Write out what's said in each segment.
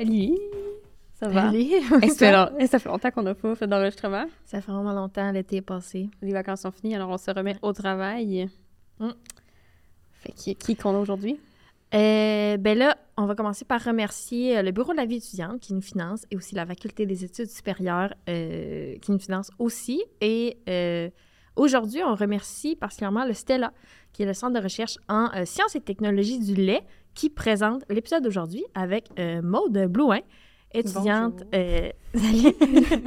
Salut! Ça va? Allez, ça, fait ça longtemps qu'on n'a pas fait d'enregistrement? Ça fait vraiment longtemps, l'été est passé. Les vacances sont finies, alors on se remet au travail. Mm. Fait qui, qui qu'on a aujourd'hui? Euh, ben là, on va commencer par remercier euh, le Bureau de la vie étudiante qui nous finance et aussi la Faculté des études supérieures euh, qui nous finance aussi. Et euh, aujourd'hui, on remercie particulièrement le Stella, qui est le centre de recherche en euh, sciences et technologies du lait, qui présente l'épisode d'aujourd'hui avec euh, Maude Blouin, étudiante, Bonjour. euh.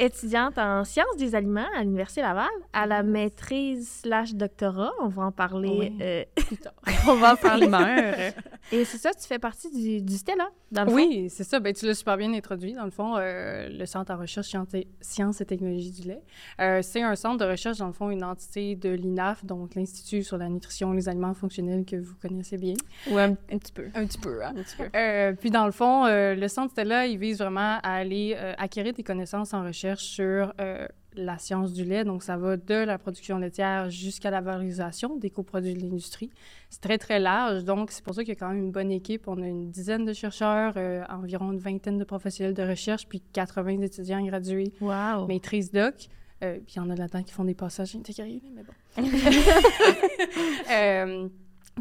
étudiante en sciences des aliments à l'Université Laval, à la maîtrise slash doctorat. On va en parler Oui. euh, Plus tard. on va en parler. Et c'est ça, tu fais partie du, du Stella, dans le fond? Oui, c'est ça. Ben, tu l'as super bien introduit. Dans le fond, euh, le Centre en recherche Sciences et- technologies du lait, euh, c'est un centre de recherche, dans le fond, une entité de l'INAF, donc l'Institut sur la nutrition et les aliments fonctionnels que vous connaissez bien. Ouais, un, un petit peu. Un petit peu, hein? Un petit peu. Puis dans le fond, le centre Stella, il vise vraiment à aller acquérir des connaissances en recherche sur euh, la science du lait. Donc, ça va de la production laitière jusqu'à la valorisation des coproduits de l'industrie. C'est très, très large. Donc, c'est pour ça qu'il y a quand même une bonne équipe. On a une dizaine de chercheurs, euh, environ une vingtaine de professionnels de recherche, puis 80 étudiants gradués, Wow! maîtrise doc. Euh, puis il y en a là-dedans qui font des passages intégrés, mais bon. Euh,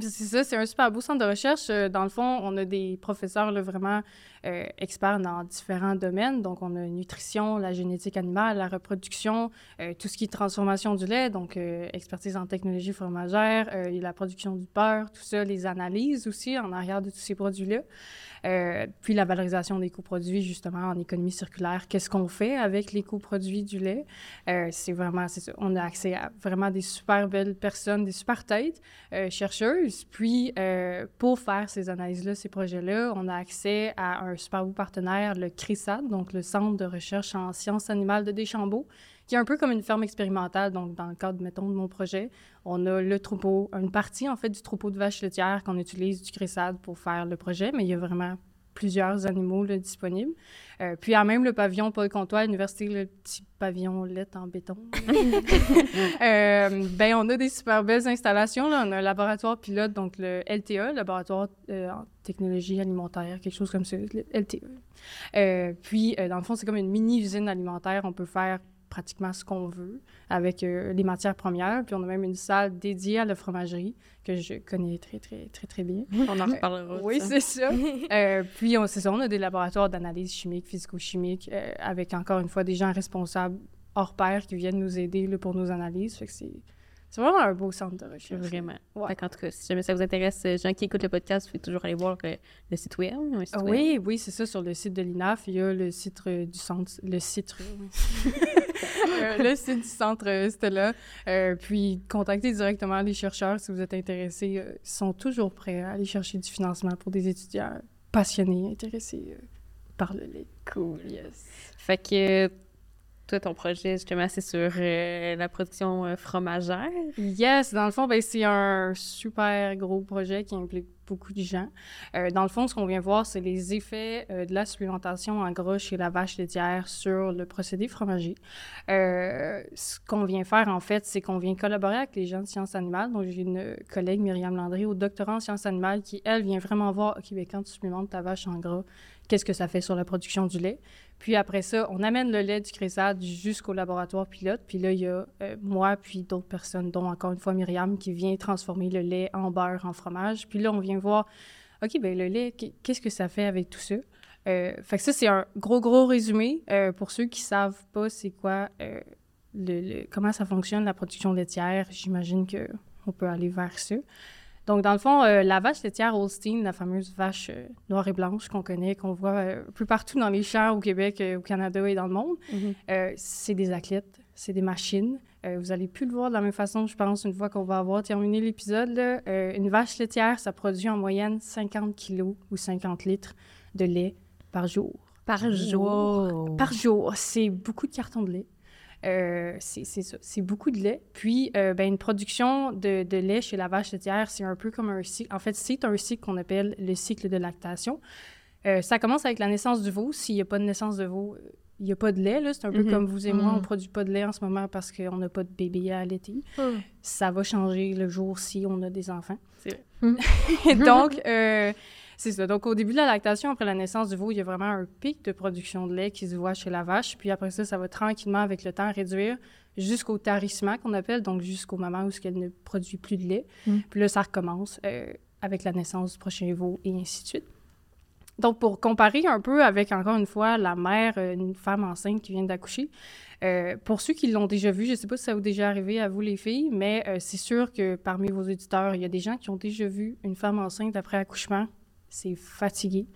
c'est ça, c'est un super beau centre de recherche. Dans le fond, on a des professeurs là, vraiment euh, experts dans différents domaines. Donc, on a nutrition, la génétique animale, la reproduction, euh, tout ce qui est transformation du lait, donc euh, expertise en technologie fromagère, et la production du beurre, tout ça, les analyses aussi en arrière de tous ces produits-là. Puis la valorisation des coproduits, justement, en économie circulaire. Qu'est-ce qu'on fait avec les coproduits du lait? C'est vraiment. On a accès à vraiment des super belles personnes, des super têtes chercheuses. Puis, pour faire ces analyses-là, ces projets-là, on a accès à un super beau partenaire, le CRISAT, donc le Centre de recherche en sciences animales de Deschambault, qui est un peu comme une ferme expérimentale. Donc, dans le cadre, mettons, de mon projet, on a le troupeau, une partie, en fait, du troupeau de vaches laitières qu'on utilise du CRISAT pour faire le projet, mais il y a vraiment plusieurs animaux là, disponibles. Euh, puis, à même le pavillon Paul Comtois à l'université, le petit pavillon lait en béton. euh, ben, on a des super belles installations. Là. On a un laboratoire pilote, donc le LTA, laboratoire euh, en technologie alimentaire, quelque chose comme ça, le LTA. Euh, puis, dans le fond, c'est comme une mini-usine alimentaire. On peut faire pratiquement ce qu'on veut avec euh, les matières premières. Puis, on a même une salle dédiée à la fromagerie que je connais très, très, très, très bien. On en reparlera. Oui, c'est ça. Euh, puis, on, c'est ça, on a des laboratoires d'analyse chimique, physico-chimique, euh, avec encore une fois des gens responsables hors pair qui viennent nous aider là, pour nos analyses. Fait que c'est, c'est vraiment un beau centre de recherche. Vraiment. Ouais. Fait qu'en tout cas, si jamais ça vous intéresse, euh, gens qui écoutent le podcast, vous pouvez toujours aller voir euh, le site web. un site web. oui, oui, c'est ça. Sur le site de l'INAF, il y a le site euh, du centre, le site, oui. Euh, le site du centre euh, Stella. Euh, puis, contactez directement les chercheurs si vous êtes intéressés. Euh, ils sont toujours prêts à aller chercher du financement pour des étudiants passionnés, intéressés euh, par le lait. Cool, yes. Fait que euh, toi, ton projet, justement, c'est sur euh, la production euh, fromagère? Yes, dans le fond, ben, c'est un super gros projet qui implique beaucoup de gens. Euh, dans le fond, ce qu'on vient voir, c'est les effets de la supplémentation en gras chez la vache laitière sur le procédé fromager. Ce qu'on vient faire, en fait, c'est qu'on vient collaborer avec les gens de sciences animales. Donc, j'ai une collègue, Myriam Landry, au doctorat en sciences animales, qui, elle, vient vraiment voir, OK, ben, quand tu supplémentes ta vache en gras, qu'est-ce que ça fait sur la production du lait? Puis après ça, on amène le lait du CRESAD jusqu'au laboratoire pilote. Puis là, il y a euh, moi, puis d'autres personnes, dont encore une fois Myriam, qui vient transformer le lait en beurre, en fromage. Puis là, on vient voir, OK, ben le lait, qu- qu'est-ce que ça fait avec tout ça? Euh, fait que ça, c'est un gros, gros résumé. Euh, pour ceux qui savent pas c'est quoi, euh, le, le- comment ça fonctionne, la production laitière, j'imagine qu'on peut aller vers ça. Donc, dans le fond, euh, la vache laitière Holstein, la fameuse vache euh, noire et blanche qu'on connaît, qu'on voit euh, un peu partout dans les champs au Québec, euh, au Canada et dans le monde, Mhm. c'est des athlètes, c'est des machines. Vous allez plus le voir de la même façon, je pense, une fois qu'on va avoir terminé l'épisode. une vache laitière, ça produit en moyenne 50 kilos ou 50 litres de lait par jour. Par jour. Wow. Par jour, c'est beaucoup de cartons de lait. Euh, c'est ça, c'est beaucoup de lait. Puis, euh, ben, une production de, de lait chez la vache laitière, c'est un peu comme un cycle. En fait, c'est un cycle qu'on appelle le cycle de lactation. Euh, ça commence avec la naissance du veau. S'il n'y a pas de naissance de veau, il n'y a pas de lait. C'est un peu Mhm. comme vous et moi, on ne produit pas de lait en ce moment parce qu'on n'a pas de bébé à allaiter. Ça va changer le jour si on a des enfants. C'est vrai. Donc, euh, C'est ça. Donc, au début de la lactation, après la naissance du veau, il y a vraiment un pic de production de lait qui se voit chez la vache. Puis après ça, ça va tranquillement, avec le temps, réduire jusqu'au tarissement qu'on appelle, donc jusqu'au moment où elle ne produit plus de lait. Mm. Puis là, ça recommence euh, avec la naissance du prochain veau et ainsi de suite. Donc, pour comparer un peu avec, encore une fois, la mère, euh, une femme enceinte qui vient d'accoucher, euh, pour ceux qui l'ont déjà vu, je ne sais pas si ça vous est déjà arrivé à vous les filles, mais euh, c'est sûr que parmi vos auditeurs, il y a des gens qui ont déjà vu une femme enceinte après accouchement. C'est fatigué.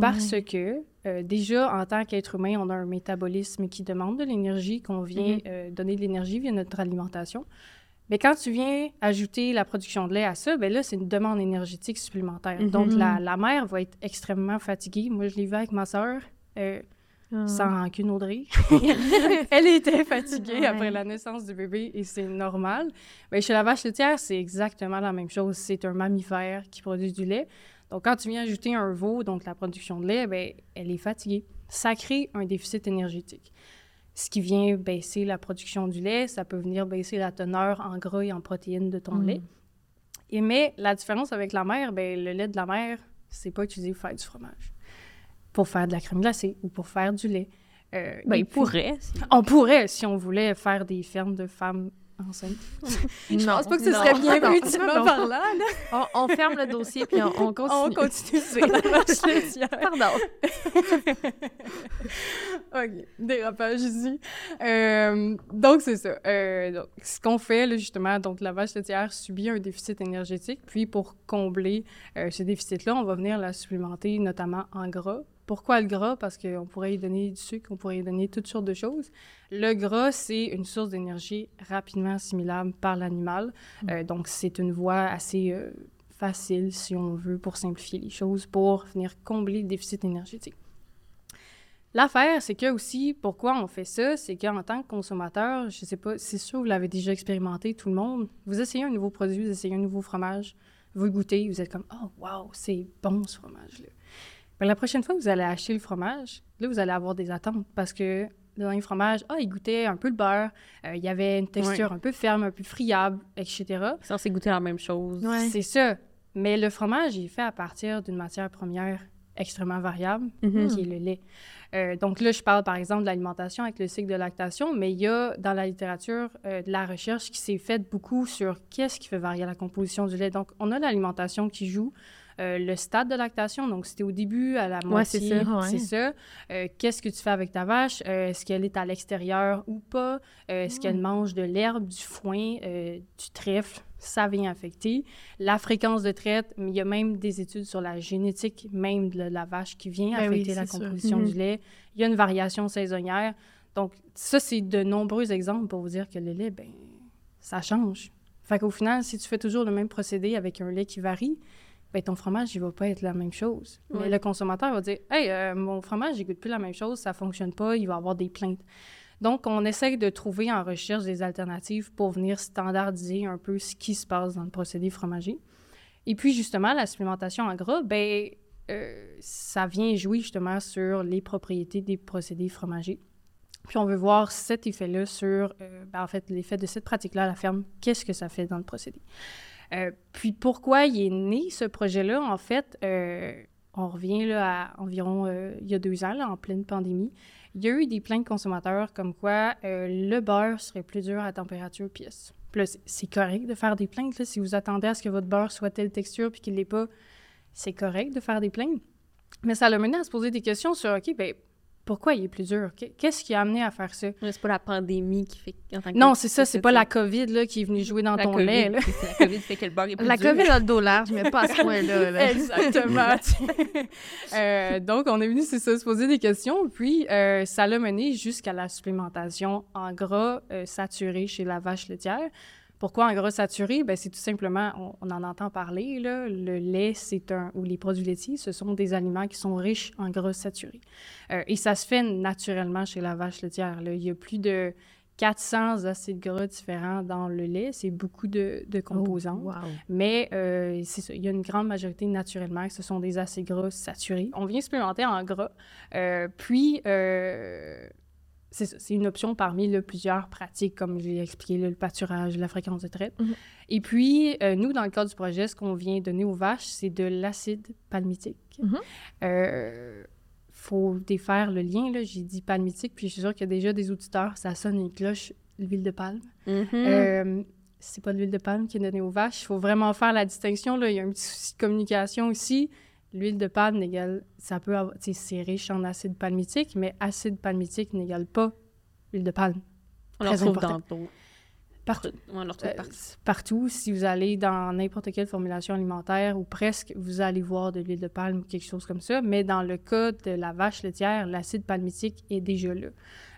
Parce que euh, déjà, en tant qu'être humain, on a un métabolisme qui demande de l'énergie, qu'on vient Mhm. euh, donner de l'énergie via notre alimentation. Mais quand tu viens ajouter la production de lait à ça, ben là, c'est une demande énergétique supplémentaire. Mhm. Donc, la, la mère va être extrêmement fatiguée. Moi, je l'ai vu avec ma sœur, euh, Ah. sans rancune, Audrey. Elle était fatiguée Ouais. après la naissance du bébé et c'est normal. Mais chez la vache laitière, c'est exactement la même chose. C'est un mammifère qui produit du lait. Donc, quand tu viens ajouter un veau, donc la production de lait, ben, elle est fatiguée. Ça crée un déficit énergétique. Ce qui vient baisser la production du lait, ça peut venir baisser la teneur en gras et en protéines de ton Mm. lait. Et mais la différence avec la mère, ben, le lait de la mère, c'est pas utilisé pour faire du fromage, pour faire de la crème glacée ou pour faire du lait. Euh, Ben, il pourrait. si- On pourrait, si on voulait, faire des fermes de femmes enceintes. Non, Je pense pas que ce non, serait bien vu non. par là. là. On, on ferme le dossier puis on, on continue. On continue sur la vache laitière. Pardon. OK, dérapage ici. Euh, donc, c'est ça. Euh, donc, ce qu'on fait, là, justement, donc la vache laitière subit un déficit énergétique. Puis, pour combler euh, ce déficit-là, on va venir la supplémenter, notamment en gras. Pourquoi le gras? Parce qu'on pourrait y donner du sucre, on pourrait y donner toutes sortes de choses. Le gras, c'est une source d'énergie rapidement assimilable par l'animal. Euh, donc, c'est une voie assez euh, facile, si on veut, pour simplifier les choses, pour venir combler le déficit énergétique. L'affaire, c'est que aussi, pourquoi on fait ça, c'est qu'en tant que consommateur, je sais pas, c'est sûr, vous l'avez déjà expérimenté, tout le monde, vous essayez un nouveau produit, vous essayez un nouveau fromage, vous le goûtez, vous êtes comme « Oh, wow, c'est bon ce fromage-là ». Ben, la prochaine fois que vous allez acheter le fromage, là, vous allez avoir des attentes parce que le dernier fromage, ah, il goûtait un peu le beurre, euh, il y avait une texture un peu ferme, un peu friable, etc. C'est censé goûter la même chose. Ouais. C'est ça. Mais le fromage, il est fait à partir d'une matière première extrêmement variable, Mhm. qui est le lait. Euh, donc là, je parle par exemple de l'alimentation avec le cycle de lactation, mais il y a dans la littérature euh, de la recherche qui s'est faite beaucoup sur qu'est-ce qui fait varier la composition du lait. Donc, on a l'alimentation qui joue. Euh, le stade de lactation, donc c'était au début, à la Ouais, c'est moitié, ça, ouais. c'est ça. Euh, Qu'est-ce que tu fais avec ta vache? Euh, Est-ce qu'elle est à l'extérieur ou pas? Est-ce qu'elle mange de l'herbe, du foin, du trèfle? Ça vient affecter. La fréquence de traite, il y a même des études sur la génétique même de la vache qui vient Ben oui, affecter la sûr. composition Mhm. du lait. Il y a une variation saisonnière. Donc, ça, c'est de nombreux exemples pour vous dire que le lait, ben, ça change. Fait qu'au final, si tu fais toujours le même procédé avec un lait qui varie, ben, ton fromage, il va pas être la même chose. Mais le consommateur va dire Hey, euh, mon fromage, il goûte plus la même chose, ça fonctionne pas, il va avoir des plaintes. Donc, on essaye de trouver en recherche des alternatives pour venir standardiser un peu ce qui se passe dans le procédé fromager. Et puis, justement, la supplémentation en gras, ben, euh, ça vient jouer justement sur les propriétés des procédés fromagers. Puis on veut voir cet effet-là sur, euh, ben, en fait, l'effet de cette pratique-là à la ferme, qu'est-ce que ça fait dans le procédé? Euh, puis pourquoi il est né ce projet-là, en fait, euh, on revient là à environ euh, il y a deux ans, en pleine pandémie. Il y a eu des plaintes consommateurs comme quoi le beurre serait plus dur à température pièce. Puis c'est- correct de faire des plaintes. Là, si vous attendez à ce que votre beurre soit telle texture puis qu'il l'est pas, c'est correct de faire des plaintes. Mais ça l'a mené à se poser des questions sur, OK, ben pourquoi il est plus dur? Qu'est- Qu'est-ce qui a amené à faire ça? C'est pas la pandémie qui fait. En tant que Non, c'est ça, c'est pas la COVID là, qui est venue jouer dans la ton COVID, lait. là. La COVID fait que le beurre est plus La dur. COVID a le dos large, mais pas à ce point-là. là. Exactement. Euh, donc, on est venu, c'est ça, se poser des questions. Puis, euh, ça l'a mené jusqu'à la supplémentation en gras euh, saturé chez la vache laitière. Pourquoi en gras saturé? Ben, c'est tout simplement, on, on en entend parler, là, le lait, c'est un, ou les produits laitiers, ce sont des aliments qui sont riches en gras saturé. Euh, et ça se fait naturellement chez la vache laitière. Là. Il y a plus de 400 acides gras différents dans le lait. C'est beaucoup de, de composants. Oh, wow. Mais euh, ça, il y a une grande majorité naturellement que ce sont des acides gras saturés. On vient supplémenter en gras. Euh, puis, euh, c'est une option parmi là, plusieurs pratiques, comme j'ai expliqué, là, le pâturage, la fréquence de traite. Mhm. Et puis, euh, nous, dans le cadre du projet, ce qu'on vient donner aux vaches, c'est de l'acide palmitique. Mhm. Euh, faut défaire le lien. J'ai dit palmitique, puis je suis sûre qu'il y a déjà des auditeurs, ça sonne une cloche, l'huile de palme. Mhm. Euh, c'est pas de l'huile de palme qui est donnée aux vaches. Il faut vraiment faire la distinction. Là. Il y a un petit souci de communication aussi. L'huile de palme n'égale, ça peut avoir, tu sais, c'est riche en acide palmitique, mais acide palmitique n'égale pas l'huile de palme. on le retrouve important. Partout. On le retrouve Euh, partout. partout. Si vous allez dans n'importe quelle formulation alimentaire ou presque, vous allez voir de l'huile de palme ou quelque chose comme ça. Mais dans le cas de la vache laitière, l'acide palmitique est déjà là.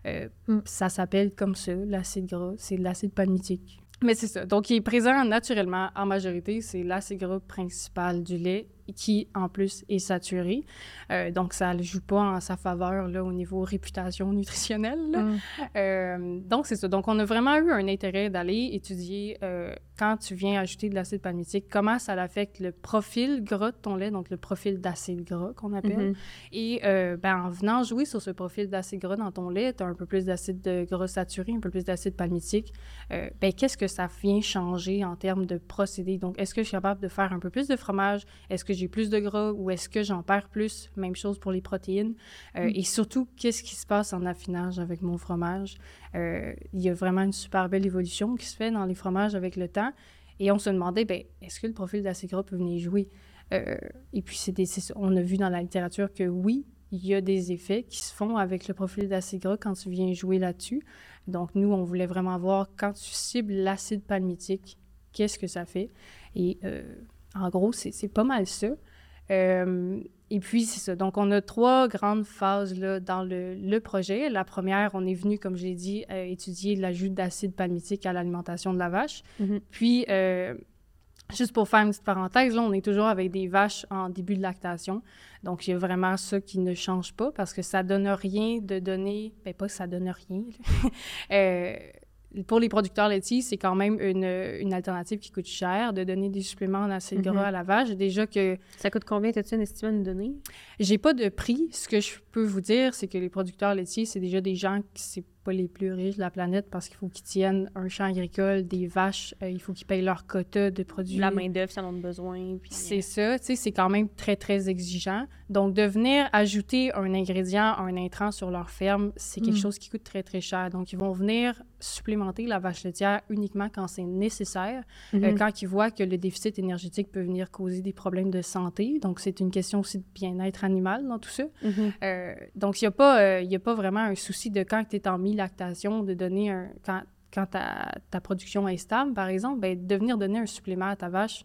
Euh, Mm. Ça s'appelle comme ça, l'acide gras. C'est de l'acide palmitique. Mais c'est ça. Donc, il est présent naturellement en majorité. C'est l'acide gras principal du lait qui, en plus, est saturé. Euh, donc, ça ne joue pas en sa faveur là, au niveau réputation nutritionnelle. là. Mm. Euh, donc, c'est ça. Donc, on a vraiment eu un intérêt d'aller étudier euh, quand tu viens ajouter de l'acide palmitique, comment ça affecte le profil gras de ton lait, donc le profil d'acide gras qu'on appelle. Mhm. Et ben, en venant jouer sur ce profil d'acide gras dans ton lait, tu as un peu plus d'acide de gras saturé, un peu plus d'acide palmitique. Ben, Qu'est-ce que ça vient changer en termes de procédé? Donc, est-ce que je suis capable de faire un peu plus de fromage? Est-ce que j'ai plus de gras ou est-ce que j'en perds plus? Même chose pour les protéines. Euh, Et surtout, qu'est-ce qui se passe en affinage avec mon fromage? Euh, il y a vraiment une super belle évolution qui se fait dans les fromages avec le temps. Et on se demandait, ben, est-ce que le profil d'acide gras peut venir jouer? Euh, et puis, c'est on a vu dans la littérature que oui, il y a des effets qui se font avec le profil d'acide gras quand tu viens jouer là-dessus. Donc, nous, on voulait vraiment voir quand tu cibles l'acide palmitique, qu'est-ce que ça fait? Et euh, en gros, c'est pas mal ça. Euh, et puis, c'est ça. Donc, on a trois grandes phases là, dans le, le projet. La première, on est venu, comme je l'ai dit, euh, étudier l'ajout d'acide palmitique à l'alimentation de la vache. Mhm. Puis, euh, juste pour faire une petite parenthèse, là, on est toujours avec des vaches en début de lactation. Donc, il y a vraiment ça qui ne change pas parce que ça donne rien de donner... Ben, pas que ça donne rien. Euh, pour les producteurs laitiers, c'est quand même une, une alternative qui coûte cher de donner des suppléments en acide gras Mhm. à la vache. Déjà que Ça coûte combien? T'as-tu une estimée à nous donner? j'ai pas de prix. Ce que je peux vous dire, c'est que les producteurs laitiers, c'est déjà des gens qui c'est pas les plus riches de la planète parce qu'il faut qu'ils tiennent un champ agricole, des vaches, euh, il faut qu'ils payent leur quota de produits. La main-d'œuvre, si on en a besoin. Puis, C'est ça, tu sais, c'est quand même très, très exigeant. Donc, de venir ajouter un ingrédient, un intrant sur leur ferme, c'est quelque Mm. chose qui coûte très, très cher. Donc, ils vont venir supplémenter la vache laitière uniquement quand c'est nécessaire, Mhm. euh, quand ils voient que le déficit énergétique peut venir causer des problèmes de santé. Donc, c'est une question aussi de bien-être animal dans tout ça. Mhm. Euh, donc, il n'y a, pas, euh, y a pas vraiment un souci de quand tu es en mi-lactation, de donner un. Quand, quand ta, ta production est stable, par exemple, ben, de venir donner un supplément à ta vache,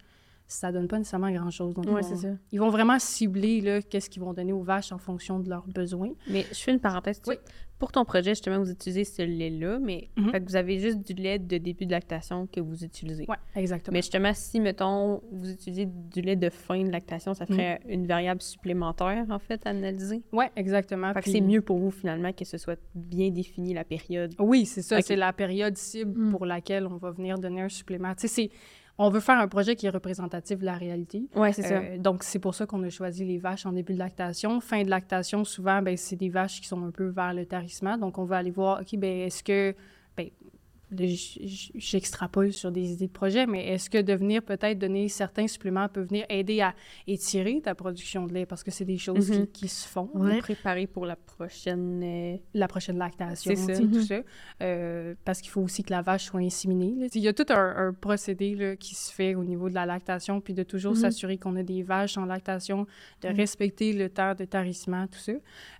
ça donne pas nécessairement grand-chose. Vont- c'est ça. Ils vont vraiment cibler là, qu'est-ce qu'ils vont donner aux vaches en fonction de leurs besoins. Mais je fais une parenthèse. Oui. Pour ton projet, justement, vous utilisez ce lait-là, mais Mhm. fait que vous avez juste du lait de début de lactation que vous utilisez. Oui, exactement. Mais justement, si, mettons, vous utilisez du lait de fin de lactation, ça ferait une variable supplémentaire, en fait, à analyser? Oui, exactement. Fait que c'est mieux pour vous, finalement, que ce soit bien défini la période. Oui, c'est ça. C'est la période cible Mm. pour laquelle on va venir donner un supplément. Tu sais, c'est- on veut faire un projet qui est représentatif de la réalité. Ouais, c'est ça. Euh, donc, c'est pour ça qu'on a choisi les vaches en début de lactation. Fin de lactation, souvent, ben, c'est des vaches qui sont un peu vers le tarissement. Donc, on va aller voir, OK, ben, est-ce que... Ben, j'extrapole sur des idées de projet, mais est-ce que de venir peut-être donner certains suppléments peut venir aider à étirer ta production de lait? Parce que c'est des choses Mhm. qui, qui se font Ouais. préparez pour la prochaine... euh, la prochaine lactation, C'est ça. tout Mhm. ça. Euh, parce qu'il faut aussi que la vache soit inséminée. là. Il y a tout un, un procédé là, qui se fait au niveau de la lactation, puis de toujours Mhm. s'assurer qu'on a des vaches en lactation, de respecter le temps de tarissement, tout ça.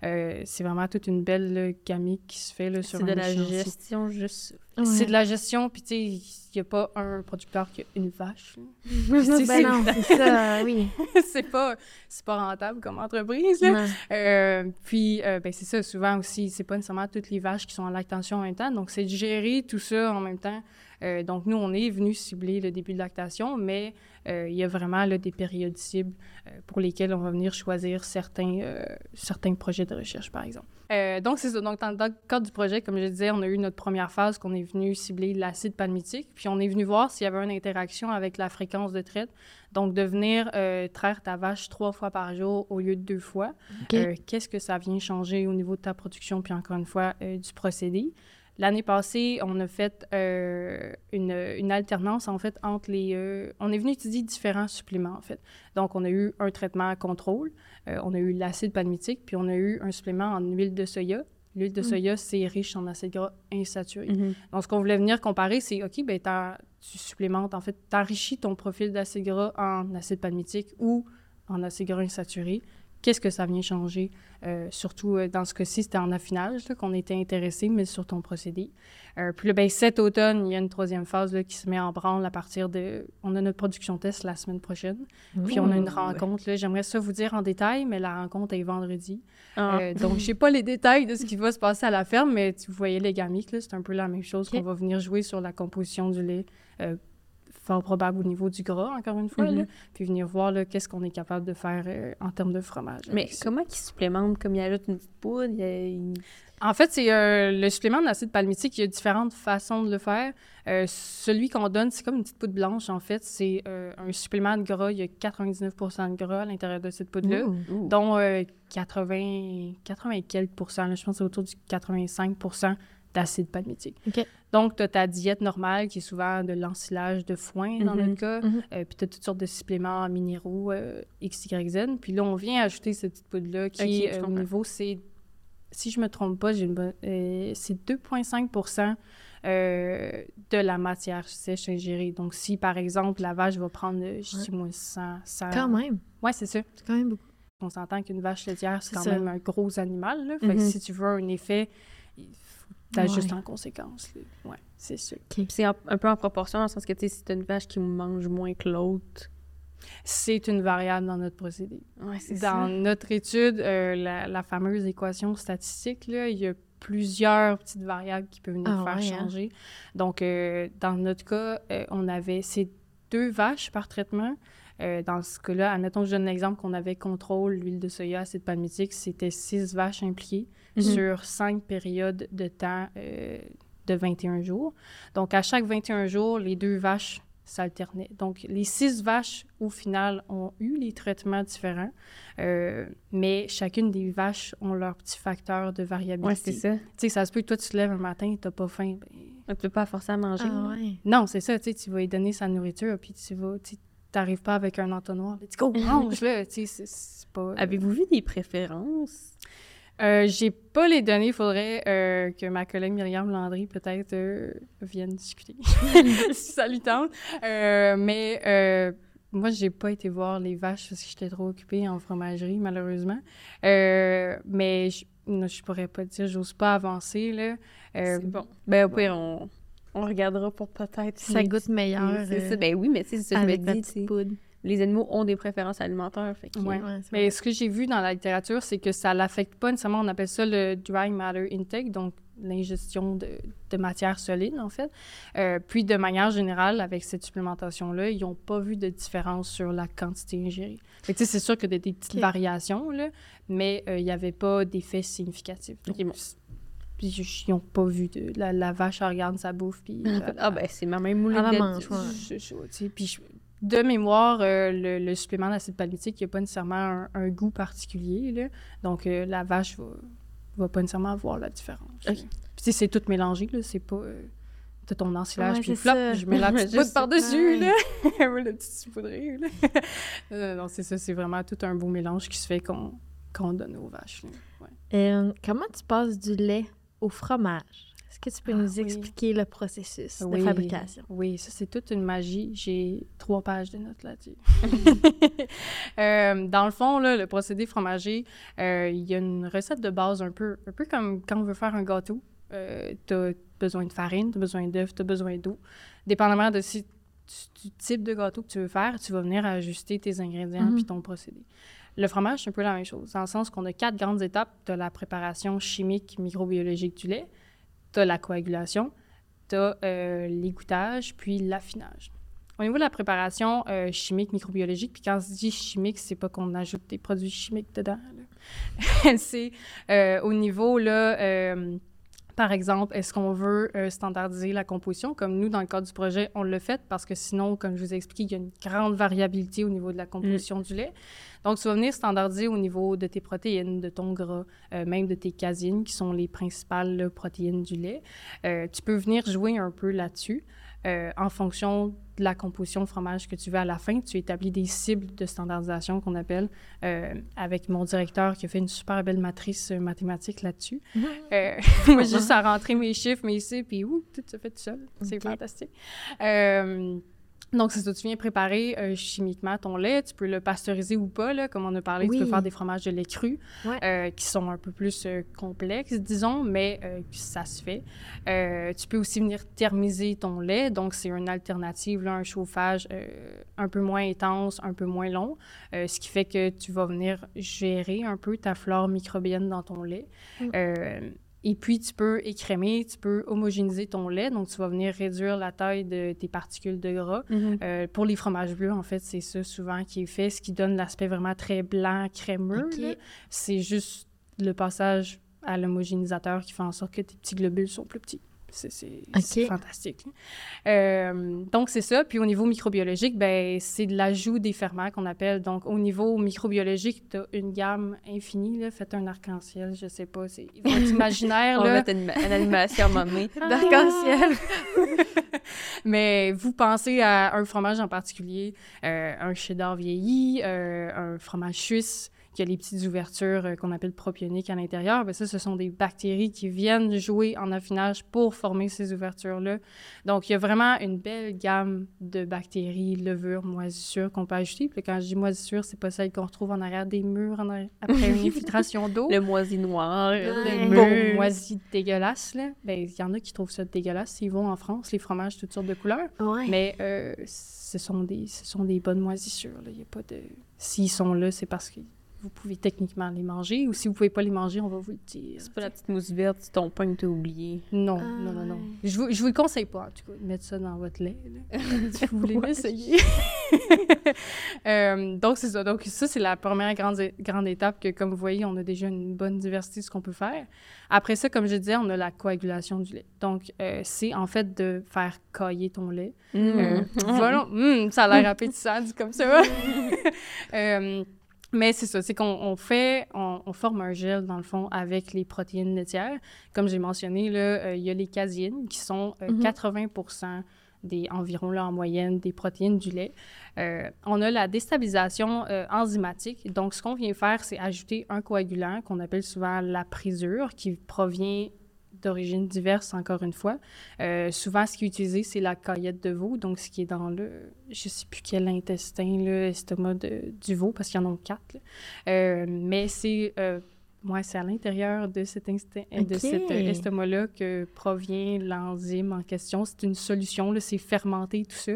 Euh, c'est vraiment toute une belle là, gamique qui se fait là, sur C'est de la gestion juste... C'est de la gestion, puis tu sais, il n'y a pas un producteur qui a une vache. Ben c'est- non, c'est ça, oui. c'est pas, pas rentable comme entreprise. là. Euh, puis, euh, ben, c'est ça, souvent aussi, c'est pas nécessairement toutes les vaches qui sont en lactation en même temps. Donc, c'est de gérer tout ça en même temps. Euh, donc, nous, on est venu cibler le début de lactation, mais euh, il y a vraiment là, des périodes cibles euh, pour lesquelles on va venir choisir certains, euh, certains projets de recherche, par exemple. Euh, donc, c'est ça. Donc, dans, le cadre du projet, comme je disais, on a eu notre première phase qu'on est venu cibler l'acide palmitique, puis on est venu voir s'il y avait une interaction avec la fréquence de traite. Donc, de venir euh, traire ta vache trois fois par jour au lieu de deux fois. Euh, Qu'est-ce que ça vient changer au niveau de ta production, puis encore une fois, du procédé? L'année passée, on a fait euh, une, une alternance, en fait, entre les... euh, on est venu étudier différents suppléments, en fait. Donc, on a eu un traitement à contrôle, euh, on a eu l'acide palmitique, puis on a eu un supplément en huile de soya. L'huile de Mm. soya, c'est riche en acides gras insaturés. Mhm. Donc, ce qu'on voulait venir comparer, c'est, OK, ben tu supplémentes, en fait, t'enrichis ton profil d'acide gras en acide palmitique ou en acide gras insaturé. Qu'est-ce que ça vient changer? Euh, surtout, euh, dans ce cas-ci, c'était en affinage qu'on était intéressé, mais sur ton procédé. Euh, puis là, ben, cet automne, il y a une troisième phase là, qui se met en branle à partir de... On a notre production test la semaine prochaine. Puis on a une rencontre, là, j'aimerais ça vous dire en détail, mais la rencontre est vendredi. Ah. Euh, donc, je n'ai pas les détails de ce qui va se passer à la ferme, mais tu- vous voyez les gamiques, là, c'est un peu la même chose Ok. qu'on va venir jouer sur la composition du lait, fort probable au niveau du gras, encore une fois, là, Mhm. puis venir voir qu'est-ce qu'on est capable de faire euh, en termes de fromage. Mais comment ils supplémentent? Comme ils ajoutent une petite poudre, il y a- il- En fait, c'est euh, le supplément d'acide palmitique, il y a différentes façons de le faire. Euh, celui qu'on donne, c'est comme une petite poudre blanche, en fait. C'est un supplément de gras, il y a 99% de gras à l'intérieur de cette poudre-là. Dont euh, 80, 80 et quelques pourcents, là, je pense que c'est autour du 85 d'acide palmitique. OK. Donc, tu as ta diète normale qui est souvent de l'ensilage de foin dans Mhm. notre cas, Mhm. euh, puis tu as toutes sortes de suppléments minéraux euh, X, Y, Z. Puis là, on vient ajouter cette petite poudre-là qui, euh, au niveau, c'est, si je me trompe pas, j'ai une bonne- euh, c'est 2,5% euh, de la matière sèche ingérée. Donc, si, par exemple, la vache va prendre, je dis moi, 100... 100... Quand même. Ouais, c'est ça. C'est quand même beaucoup. On s'entend qu'une vache laitière, c'est quand ça. même un gros animal. Là. Fait que Mhm. si tu veux un effet, t'ajustes Ouais. en conséquence. Ouais, c'est sûr. Puis c'est un peu en proportion, dans le sens que, tu sais, si t'as une vache qui mange moins que l'autre... C'est une variable dans notre procédé. Ouais, Dans ça. notre étude, euh, la, la fameuse équation statistique, là, il y a plusieurs petites variables qui peuvent venir Ah faire ouais, hein? changer. Donc, euh, dans notre cas, euh, on avait ces deux vaches par traitement. Euh, dans ce cas-là, admettons que je donne un exemple qu'on avait contrôle, l'huile de soya, acide palmitique, c'était six vaches impliquées Mhm. sur cinq périodes de temps euh, de 21 jours. Donc, à chaque 21 jours, les deux vaches s'alternaient. Donc, les six vaches, au final, ont eu les traitements différents, euh, mais chacune des vaches ont leur petit facteur de variabilité. Ouais, c'est ça. Tu sais, ça se peut que toi, tu te lèves un matin, t'as pas faim. ben, Tu peux pas forcer à manger. Ah ouais. Non, c'est ça, tu sais, tu vas lui donner sa nourriture, puis tu vas, tu t'arrives pas avec un entonnoir. Let's go, mange, là, tu sais, c'est pas... Avez-vous vu des préférences? Euh, j'ai pas les données. Il faudrait euh, que ma collègue Myriam Landry, peut-être, euh, vienne discuter, si ça lui tente. Euh, mais moi, j'ai pas été voir les vaches parce que j'étais trop occupée en fromagerie, malheureusement. Mais je, je pourrais pas dire, j'ose pas avancer, là. C'est bon. Ben, au pire, on, on regardera pour peut-être... Ça goûte meilleur. C'est ça. Ben oui, mais tu sais, c'est ça que je me dis, Les animaux ont des préférences alimentaires, fait que... Ouais. Ouais, c'est Mais ce que j'ai vu dans la littérature, c'est que ça l'affecte pas nécessairement, on appelle ça le dry matter intake, donc l'ingestion de, de matière solide, en fait. Euh, puis, de manière générale, avec cette supplémentation-là, ils n'ont pas vu de différence sur la quantité ingérée. Fait que, tu sais, c'est sûr qu'il y a des, des petites variations, là, mais euh, il n'y avait pas d'effet significatif. Bon. Puis, ils n'ont pas vu de... La, la vache, elle regarde sa bouffe, puis... Ah ben, c'est ma même moulée À la de- manche, ouais. je- je- tu sais, Puis, je- de mémoire, euh, le, le supplément d'acide palmitique, il n'y a pas nécessairement un, un goût particulier. Là. Donc, euh, la vache va, va pas nécessairement voir la différence. Puis, c'est tout mélangé. là, C'est pas. Euh, T'as ton ensilage, Ouais, puis flop, ça. je mets la petite poudre par-dessus, là. Ouais, le petit saupoudré, là. non, non, non, c'est ça. C'est vraiment tout un beau mélange qui se fait qu'on donne aux vaches. là. Ouais. Euh, comment tu passes du lait au fromage? Est-ce que tu peux Ah, nous oui. expliquer le processus de fabrication? Oui, ça, c'est toute une magie. J'ai trois pages de notes là-dessus. Euh, dans le fond, là, le procédé fromager, euh, il y a une recette de base un peu, un peu comme quand on veut faire un gâteau. Euh, tu as besoin de farine, tu as besoin d'œufs, tu as besoin d'eau. Dépendamment de si, du, type de gâteau que tu veux faire, tu vas venir ajuster tes ingrédients Mhm. puis ton procédé. Le fromage, c'est un peu la même chose, dans le sens qu'on a quatre grandes étapes. As la préparation chimique, microbiologique du lait, tu as la coagulation, tu as l'égouttage, puis l'affinage. Au niveau de la préparation euh, chimique, microbiologique, puis quand je dis chimique, c'est pas qu'on ajoute des produits chimiques dedans. c'est euh, au niveau, là, euh, par exemple, est-ce qu'on veut standardiser la composition? Comme nous, dans le cadre du projet, on l'a fait parce que sinon, comme je vous ai expliqué, il y a une grande variabilité au niveau de la composition du lait. Donc, tu vas venir standardiser au niveau de tes protéines, de ton gras, même de tes casines, qui sont les principales protéines du lait. tu peux venir jouer un peu là-dessus. Euh, en fonction de la composition de fromage que tu veux à la fin, tu établis des cibles de standardisation qu'on appelle euh, avec mon directeur qui a fait une super belle matrice euh, mathématique là-dessus. moi, juste à rentrer mes chiffres, mes cibles, puis ouh, tout se fait tout seul. C'est fantastique. Donc, c'est ça, tu viens préparer euh, chimiquement ton lait. Tu peux le pasteuriser ou pas, là, comme on a parlé. Tu peux faire des fromages de lait cru euh, qui sont un peu plus euh, complexes, disons, mais ça se fait. tu peux aussi venir thermiser ton lait. Donc, c'est une alternative, là, un chauffage un peu moins intense, un peu moins long, ce qui fait que tu vas venir gérer un peu ta flore microbienne dans ton lait. Mm. Et puis, tu peux écrémer, tu peux homogénéiser ton lait. Donc, tu vas venir réduire la taille de tes particules de gras. Mm-hmm. Euh, pour les fromages bleus, en fait, c'est ça souvent qui est fait. Ce qui donne l'aspect vraiment très blanc, crémeux. C'est juste le passage à l'homogénéisateur qui fait en sorte que tes petits globules sont plus petits. C'est fantastique. Euh, donc, c'est ça. Puis au niveau microbiologique, ben, c'est de l'ajout des ferments qu'on appelle. Donc, au niveau microbiologique, tu as une gamme infinie. Là. Faites un arc-en-ciel, je sais pas. C'est imaginaire. On va mettre une, animation à d'arc-en-ciel. Mais vous pensez à un fromage en particulier, euh, un cheddar vieilli, euh, un fromage suisse, il y a les petites ouvertures euh, qu'on appelle propioniques à l'intérieur, bien ça, ce sont des bactéries qui viennent jouer en affinage pour former ces ouvertures-là. Donc, il y a vraiment une belle gamme de bactéries, levures, moisissures qu'on peut ajouter. Puis quand je dis moisissures, c'est pas celle qu'on retrouve en arrière des murs après une infiltration d'eau. Le moisi noir, le bon moisi dégueulasse, là. Bien, il y en a qui trouvent ça dégueulasse s'ils vont en France, les fromages toutes sortes de couleurs. Mais euh, ce, sont des, ce sont des bonnes moisissures, Il n'y a pas de... S'ils sont là, c'est parce que vous pouvez techniquement les manger. Ou si vous pouvez pas les manger, on va vous le dire. C'est pas la petite mousse verte, ton pain t'as oublié. Non, non, non, non. Je vous, je vous le conseille pas, en tout cas, de mettre ça dans votre lait, si vous voulez l'essayer. Euh, donc, c'est ça. Donc, ça, c'est la première grande, grande étape que, comme vous voyez, on a déjà une bonne diversité de ce qu'on peut faire. Après ça, comme je disais, on a la coagulation du lait. Donc, euh, c'est en fait de faire cailler ton lait. Mmh. Euh, voilà, mmh, ça a l'air appétissant, dit comme ça. Mais c'est ça, c'est qu'on fait, on, forme un gel, dans le fond, avec les protéines laitières. Comme j'ai mentionné, là, euh, il y a les casines, qui sont 80 euh, mm-hmm. des, environ, là, en moyenne, des protéines du lait. Euh, on a la déstabilisation enzymatique. Donc, ce qu'on vient faire, c'est ajouter un coagulant qu'on appelle souvent la présure, qui provient d'origines diverses, encore une fois. Euh, souvent, ce qui est utilisé, c'est la caillette de veau, donc ce qui est dans le, je sais plus quel intestin, l'estomac du veau, parce qu'il y en a quatre. Euh, mais c'est, euh, c'est à l'intérieur de cet, de cet estomac-là que provient l'enzyme en question. C'est une solution, c'est fermenté, tout ça.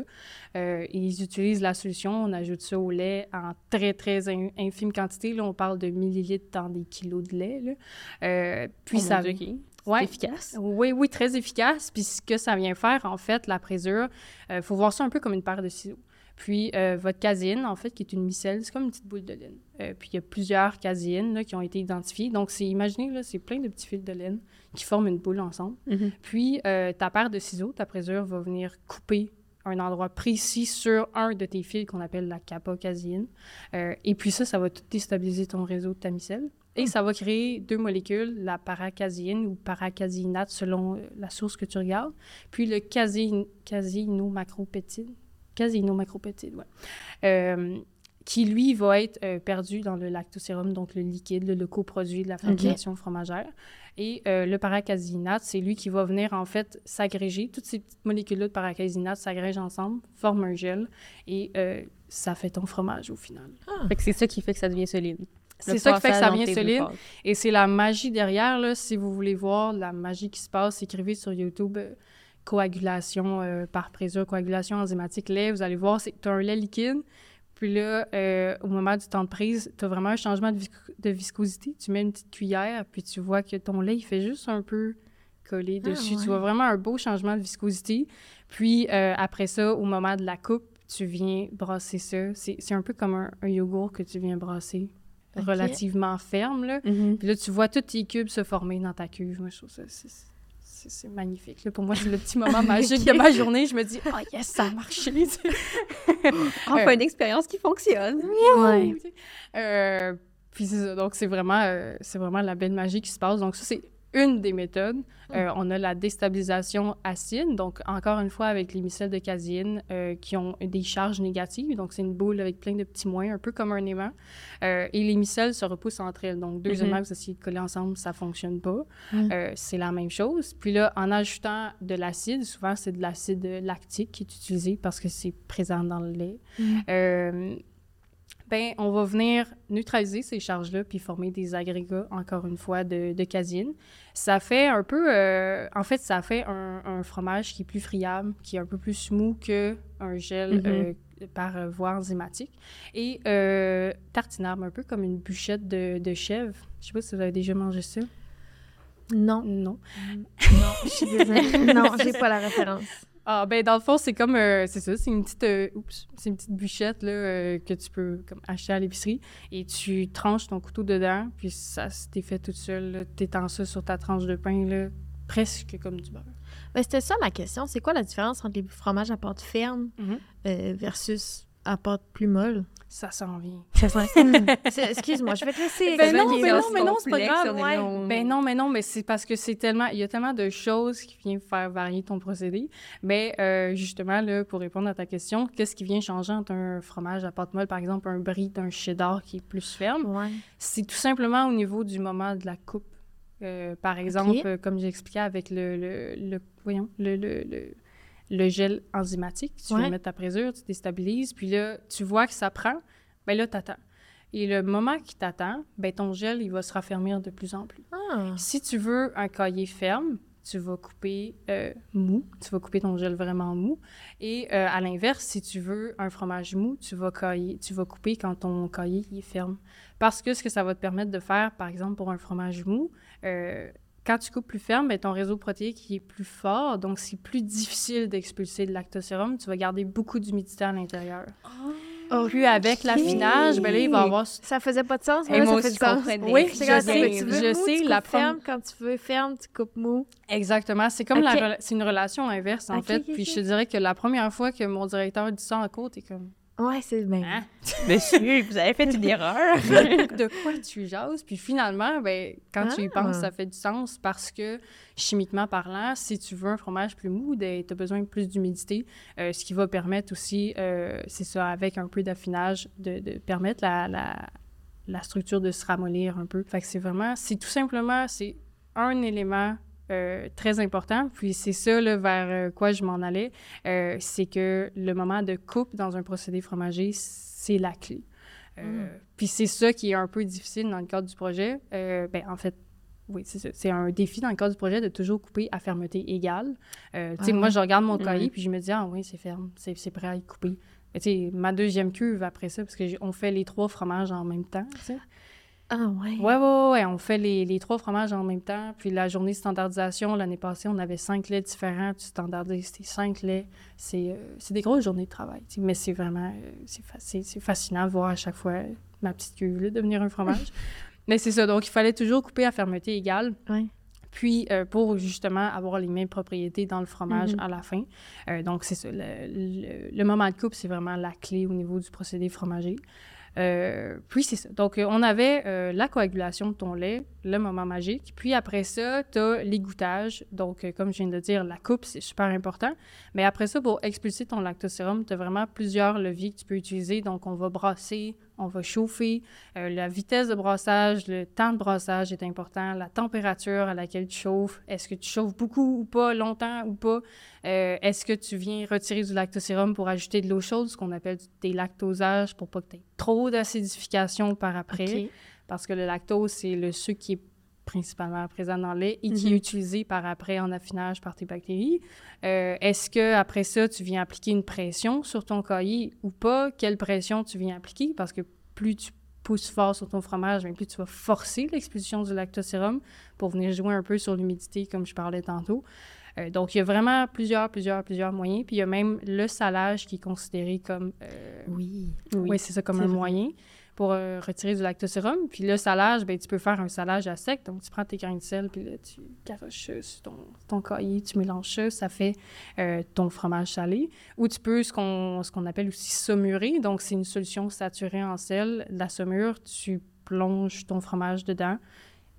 ils utilisent la solution, on ajoute ça au lait en très, très infime quantité. Là, on parle de millilitres dans des kilos de lait. Là. puis oh ça... Ouais. efficace. Oui, oui, très efficace. Puis ce que ça vient faire, en fait, la présure, il euh, faut voir ça un peu comme une paire de ciseaux. Puis euh, votre casine, en fait, qui est une micelle, c'est comme une petite boule de laine. Euh, puis il y a plusieurs casines là, qui ont été identifiées. Donc, c'est, imaginez, là, c'est plein de petits fils de laine qui forment une boule ensemble. Mm-hmm. Puis ta paire de ciseaux, ta présure va venir couper un endroit précis sur un de tes fils qu'on appelle la capocasine. et puis ça, ça va tout déstabiliser ton réseau de ta micelle. Et ça va créer deux molécules, la paracasiine ou paracasinate selon euh, la source que tu regardes, puis le casinomacropéptide, ouais, euh, qui lui va être euh, perdu dans le lactosérum, donc le liquide, le, coproduit de la fabrication fromagère. Et le paracasinate, c'est lui qui va venir en fait s'agréger. Toutes ces petites molécules-là de paracasinate s'agrègent ensemble, forment un gel et ça fait ton fromage au final. Ah. c'est ça qui fait que ça devient solide. C'est ça qui fait que ça vient solide. Et c'est la magie derrière, là, si vous voulez voir la magie qui se passe, écrivez sur YouTube euh, coagulation euh, par présure, coagulation enzymatique lait. Vous allez voir, c'est tu as un lait liquide. Puis là, euh, au moment du temps de prise, tu as vraiment un changement de, viscosité. Tu mets une petite cuillère, puis tu vois que ton lait, il fait juste un peu coller Ah, dessus. ouais. Tu vois vraiment un beau changement de viscosité. Puis après ça, au moment de la coupe, tu viens brasser ça. C'est c'est un peu comme un, un yogourt que tu viens brasser, Relativement ferme, là. Mhm. Puis là, tu vois tous tes cubes se former dans ta cuve. Moi, je trouve ça... c'est- magnifique. Là. Pour moi, c'est le petit moment magique de ma journée. Je me dis, oh yes, ça a marché. Enfin, Euh, une expérience qui fonctionne. Ouais. Euh, puis c'est ça. Donc, c'est vraiment, euh, c'est vraiment la belle magie qui se passe. Donc, ça, c'est une des méthodes. Euh, on a la déstabilisation acide. Donc, encore une fois, avec les micelles de caséine euh, qui ont des charges négatives. Donc, c'est une boule avec plein de petits moins, un peu comme un aimant. Euh, et les micelles se repoussent entre elles. Donc, deux Mhm. aimants vous essayez de coller ensemble, ça fonctionne pas. Euh, c'est la même chose. Puis là, en ajoutant de l'acide, souvent, c'est de l'acide lactique qui est utilisé parce que c'est présent dans le lait. Ben, on va venir neutraliser ces charges-là puis former des agrégats, encore une fois, de, de caséine. Ça fait un peu... euh, en fait, ça fait un, un fromage qui est plus friable, qui est un peu plus smooth qu'un gel Mhm. euh, par voie enzymatique. Et euh, tartinable, un peu comme une bûchette de, de chèvre. Je sais pas si vous avez déjà mangé ça. Non, Non. non, je suis désolée. non, j'ai pas la référence. Ah, ben dans le fond, c'est comme, euh, c'est ça, c'est une petite, euh, oups, c'est une petite bûchette, là, euh, que tu peux comme, acheter à l'épicerie, et tu tranches ton couteau dedans, puis ça s'est fait tout seul, là. t'étends ça sur ta tranche de pain, là, presque comme du beurre. Ben, c'était ça ma question. C'est quoi la différence entre les fromages à pâte ferme Mhm. euh, versus à pâte plus molle? Ça s'en vient. Excuse-moi, je vais te laisser. Ben non, mais non, mais non, c'est pas grave, ouais. long. Ben non, mais non, mais c'est parce que c'est tellement, il y a tellement de choses qui viennent faire varier ton procédé. Mais euh, justement, là, pour répondre à ta question, qu'est-ce qui vient changer entre un fromage à pâte molle, par exemple, un brie d'un cheddar qui est plus ferme? Ouais. C'est tout simplement au niveau du moment de la coupe. Euh, par exemple, Ok. euh, comme j'expliquais avec le, le, le- voyons, le, le, le, le gel enzymatique, tu Ouais. viens mettre ta présure, tu déstabilises, puis là, tu vois que ça prend, ben là, t'attends. Et le moment qui t'attend, ben ton gel, il va se raffermir de plus en plus. Ah. Si tu veux un cahier ferme, tu vas couper euh, mou, tu vas couper ton gel vraiment mou. Et euh, à l'inverse, si tu veux un fromage mou, tu vas, cailler, tu vas couper quand ton cahier est ferme. Parce que ce que ça va te permettre de faire, par exemple, pour un fromage mou, euh, quand tu coupes plus ferme, ben, ton réseau protéique il est plus fort, donc c'est plus difficile d'expulser de lactosérum. Tu vas garder beaucoup d'humidité à l'intérieur. Oh, Puis avec l'affinage, ben là, il va y avoir Ça faisait pas de sens, mais moi ça fait du sens. Oui, je sais, tu veux je mou, sais, tu la ferme. Quand tu veux ferme, tu coupes mou. Exactement. C'est comme la c'est une relation inverse, en fait. Puis je te dirais que la première fois que mon directeur dit ça en cours, t'es comme Ouais, c'est bien. Hein? Monsieur, vous avez fait une erreur. de quoi tu jases? Puis finalement, ben, quand tu y Ah. penses, ça fait du sens parce que chimiquement parlant, si tu veux un fromage plus mou, tu as besoin de plus d'humidité, euh, ce qui va permettre aussi, euh, c'est ça, avec un peu d'affinage, de, de permettre la, la, la structure de se ramollir un peu. Fait que c'est vraiment, c'est tout simplement, c'est un élément euh, très important. Puis c'est ça là, vers euh, quoi je m'en allais, euh, c'est que le moment de coupe dans un procédé fromager, c'est la clé. Euh, Puis c'est ça qui est un peu difficile dans le cadre du projet. Ben, en fait, oui, c'est un défi dans le cadre du projet de toujours couper à fermeté égale. Euh, Ah moi, je regarde mon Mhm. cahier puis je me dis, ah oui, c'est ferme, c'est prêt à y couper. Mais ma deuxième cuve après ça, parce qu'on fait les trois fromages en même temps. Ah ouais. Ouais, ouais, ouais, on fait les, les trois fromages en même temps. Puis la journée de standardisation, l'année passée, on avait cinq laits différents. Tu standardises tes cinq laits. C'est euh, c'est des grosses journées de travail. Mais c'est vraiment euh, c'est fa- c'est- c'est fascinant de voir à chaque fois ma petite cuve devenir un fromage. Mais c'est ça. Donc, il fallait toujours couper à fermeté égale. Ouais. Puis, euh, pour justement avoir les mêmes propriétés dans le fromage Mhm. à la fin. Donc, c'est ça. Le, le- le moment de coupe, c'est vraiment la clé au niveau du procédé fromager. Euh, puis c'est ça. Donc, euh, on avait euh, la coagulation de ton lait, le moment magique. Puis après ça, tu as l'égouttage. Donc, comme je viens de dire, la coupe, c'est super important. Mais après ça, pour expulser ton lactosérum, tu as vraiment plusieurs leviers que tu peux utiliser. Donc, on va brasser, on va chauffer. Euh, la vitesse de brassage, le temps de brassage est important. La température à laquelle tu chauffes. Est-ce que tu chauffes beaucoup ou pas, longtemps ou pas? Euh, Est-ce que tu viens retirer du lactosérum pour ajouter de l'eau chaude, ce qu'on appelle du délactosage, pour pas que tu aies trop d'acidification par après? Parce que le lactose, c'est le sucre qui est principalement présent dans le lait et qui est Mhm. utilisé par après en affinage par tes bactéries. Euh, Est-ce que après ça, tu viens appliquer une pression sur ton cahier ou pas? Quelle pression tu viens appliquer? Parce que plus tu pousses fort sur ton fromage, mais plus tu vas forcer l'expulsion du lactosérum pour venir jouer un peu sur l'humidité, comme je parlais tantôt. Euh, donc, il y a vraiment plusieurs, plusieurs, plusieurs moyens. Puis, il y a même le salage qui est considéré comme... euh, Oui. oui, c'est ça, comme un vrai. moyen pour euh, retirer du lactosérum. Puis le salage, ben, tu peux faire un salage à sec. Donc, tu prends tes grains de sel, puis là, tu garoches ça sur ton, ton cahier, tu mélanges ça, ça fait euh, ton fromage salé. Ou tu peux ce qu'on ce qu'on appelle aussi saumurer. Donc, c'est une solution saturée en sel. La saumure, tu plonges ton fromage dedans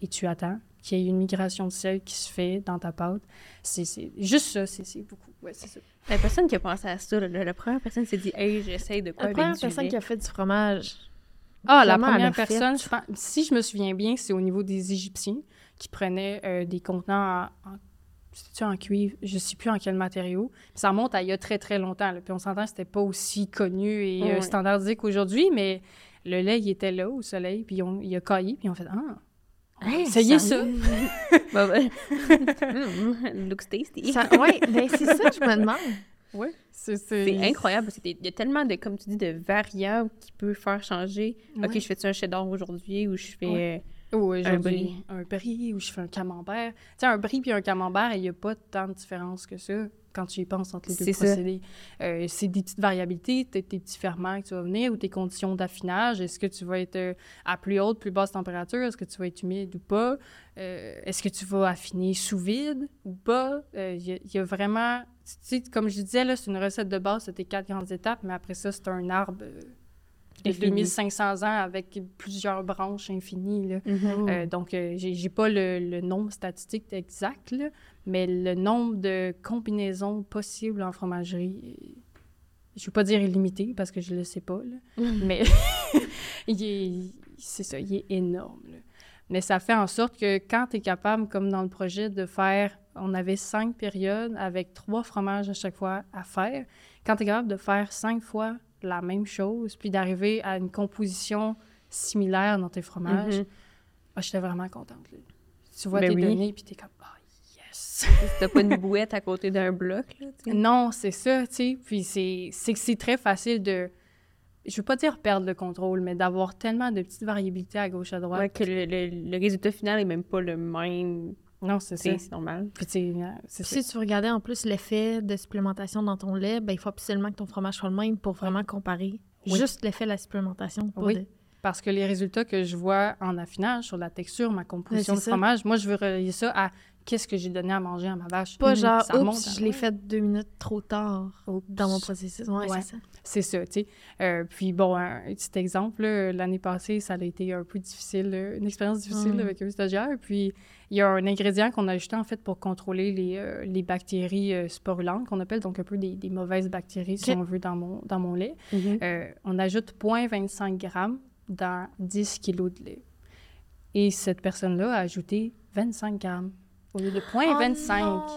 et tu attends qu'il y ait une migration de sel qui se fait dans ta pâte. C'est c'est- juste ça, c'est c'est beaucoup. Ouais, c'est ça. La personne qui a pensé à ça, là, la première personne s'est dit Hey, j'essaye de quoi La avec première du personne lait. qui a fait du fromage. Ah, la première personne, je pense- si je me souviens bien, c'est au niveau des Égyptiens qui prenaient euh, des contenants en, en- cuivre, je sais plus en quel matériau. Ça remonte à il y a très très longtemps. là. Puis on s'entend que c'était pas aussi connu et euh, standardisé qu'aujourd'hui, mais le lait, il était là au soleil, puis on, il a caillé, puis on fait Ah, Hey, ça. Bah, bah. Mm, looks tasty. Ça- ouais, ben c'est ça, je me demande. Oui, c'est incroyable parce qu'il y a tellement de, comme tu dis, de variables qui peuvent faire changer. OK, je fais-tu un cheddar aujourd'hui ou je fais... Ouais. Ou Un brie? Un brie, ou je fais un camembert. Tu sais, un brie puis un camembert, il n'y a pas tant de différence que ça quand tu y penses entre les deux procédés. Euh, c'est des petites variabilités, tes, tes petits ferments que tu vas venir ou tes conditions d'affinage. Est-ce que tu vas être euh, à plus haute, plus basse température? Est-ce que tu vas être humide ou pas? Euh, Est-ce que tu vas affiner sous vide ou pas? Euh, y, il y a vraiment... Sais, comme je disais, là, c'est une recette de base, tes quatre grandes étapes, mais après ça, c'est un arbre euh, de Infini. 2500 ans avec plusieurs branches infinies, là. Mhm. Euh, donc, euh, j'ai pas le, le nombre statistique exact, là, mais le nombre de combinaisons possibles en fromagerie, euh, je veux pas dire illimité parce que je le sais pas, là, mais il est- c'est ça, il est énorme. là. Mais ça fait en sorte que quand tu es capable, comme dans le projet, de faire, on avait cinq périodes avec trois fromages à chaque fois à faire, quand tu es capable de faire cinq fois la même chose, puis d'arriver à une composition similaire dans tes fromages, Mhm. ah, j'étais vraiment contente. là. Tu vois Ben tes oui. données, puis t'es comme, ah, yes! T'as pas une bouette à côté d'un bloc, là, tu non, c'est ça, tu sais. Puis c'est c'est que c'est très facile de, je veux pas dire perdre le contrôle, mais d'avoir tellement de petites variabilités à gauche, à droite. Ouais, que le, le- le résultat final est même pas le même. Non, c'est tu ça. C'est normal. Puis. Si tu regardais en plus l'effet de supplémentation dans ton lait, ben, il faut absolument que ton fromage soit le même pour vraiment comparer. Oui. Juste l'effet de la supplémentation. Pas Oui. de- Parce que les résultats que je vois en affinage, sur la texture, ma composition Ouais, de ça. fromage, moi, je veux relier ça à qu'est-ce que j'ai donné à manger à ma vache. Pas Mhm. genre, Ça oups, à- je l'ai fait deux minutes trop tard Oups. dans mon processus. Ouais, Ouais. c'est ça. C'est ça, tu sais. Euh, puis bon, un, petit exemple, là, l'année passée, ça a été un peu difficile, une expérience difficile Mm. avec un stagiaire. Puis il y a un ingrédient qu'on a ajouté en fait pour contrôler les, euh, les bactéries euh, sporulentes, qu'on appelle donc un peu des, des mauvaises bactéries, si on veut, dans mon, dans mon lait. Mhm. Euh, on ajoute 0.25 grammes dans 10 kilos de lait. Et cette personne-là a ajouté 25 grammes au lieu de 0.25.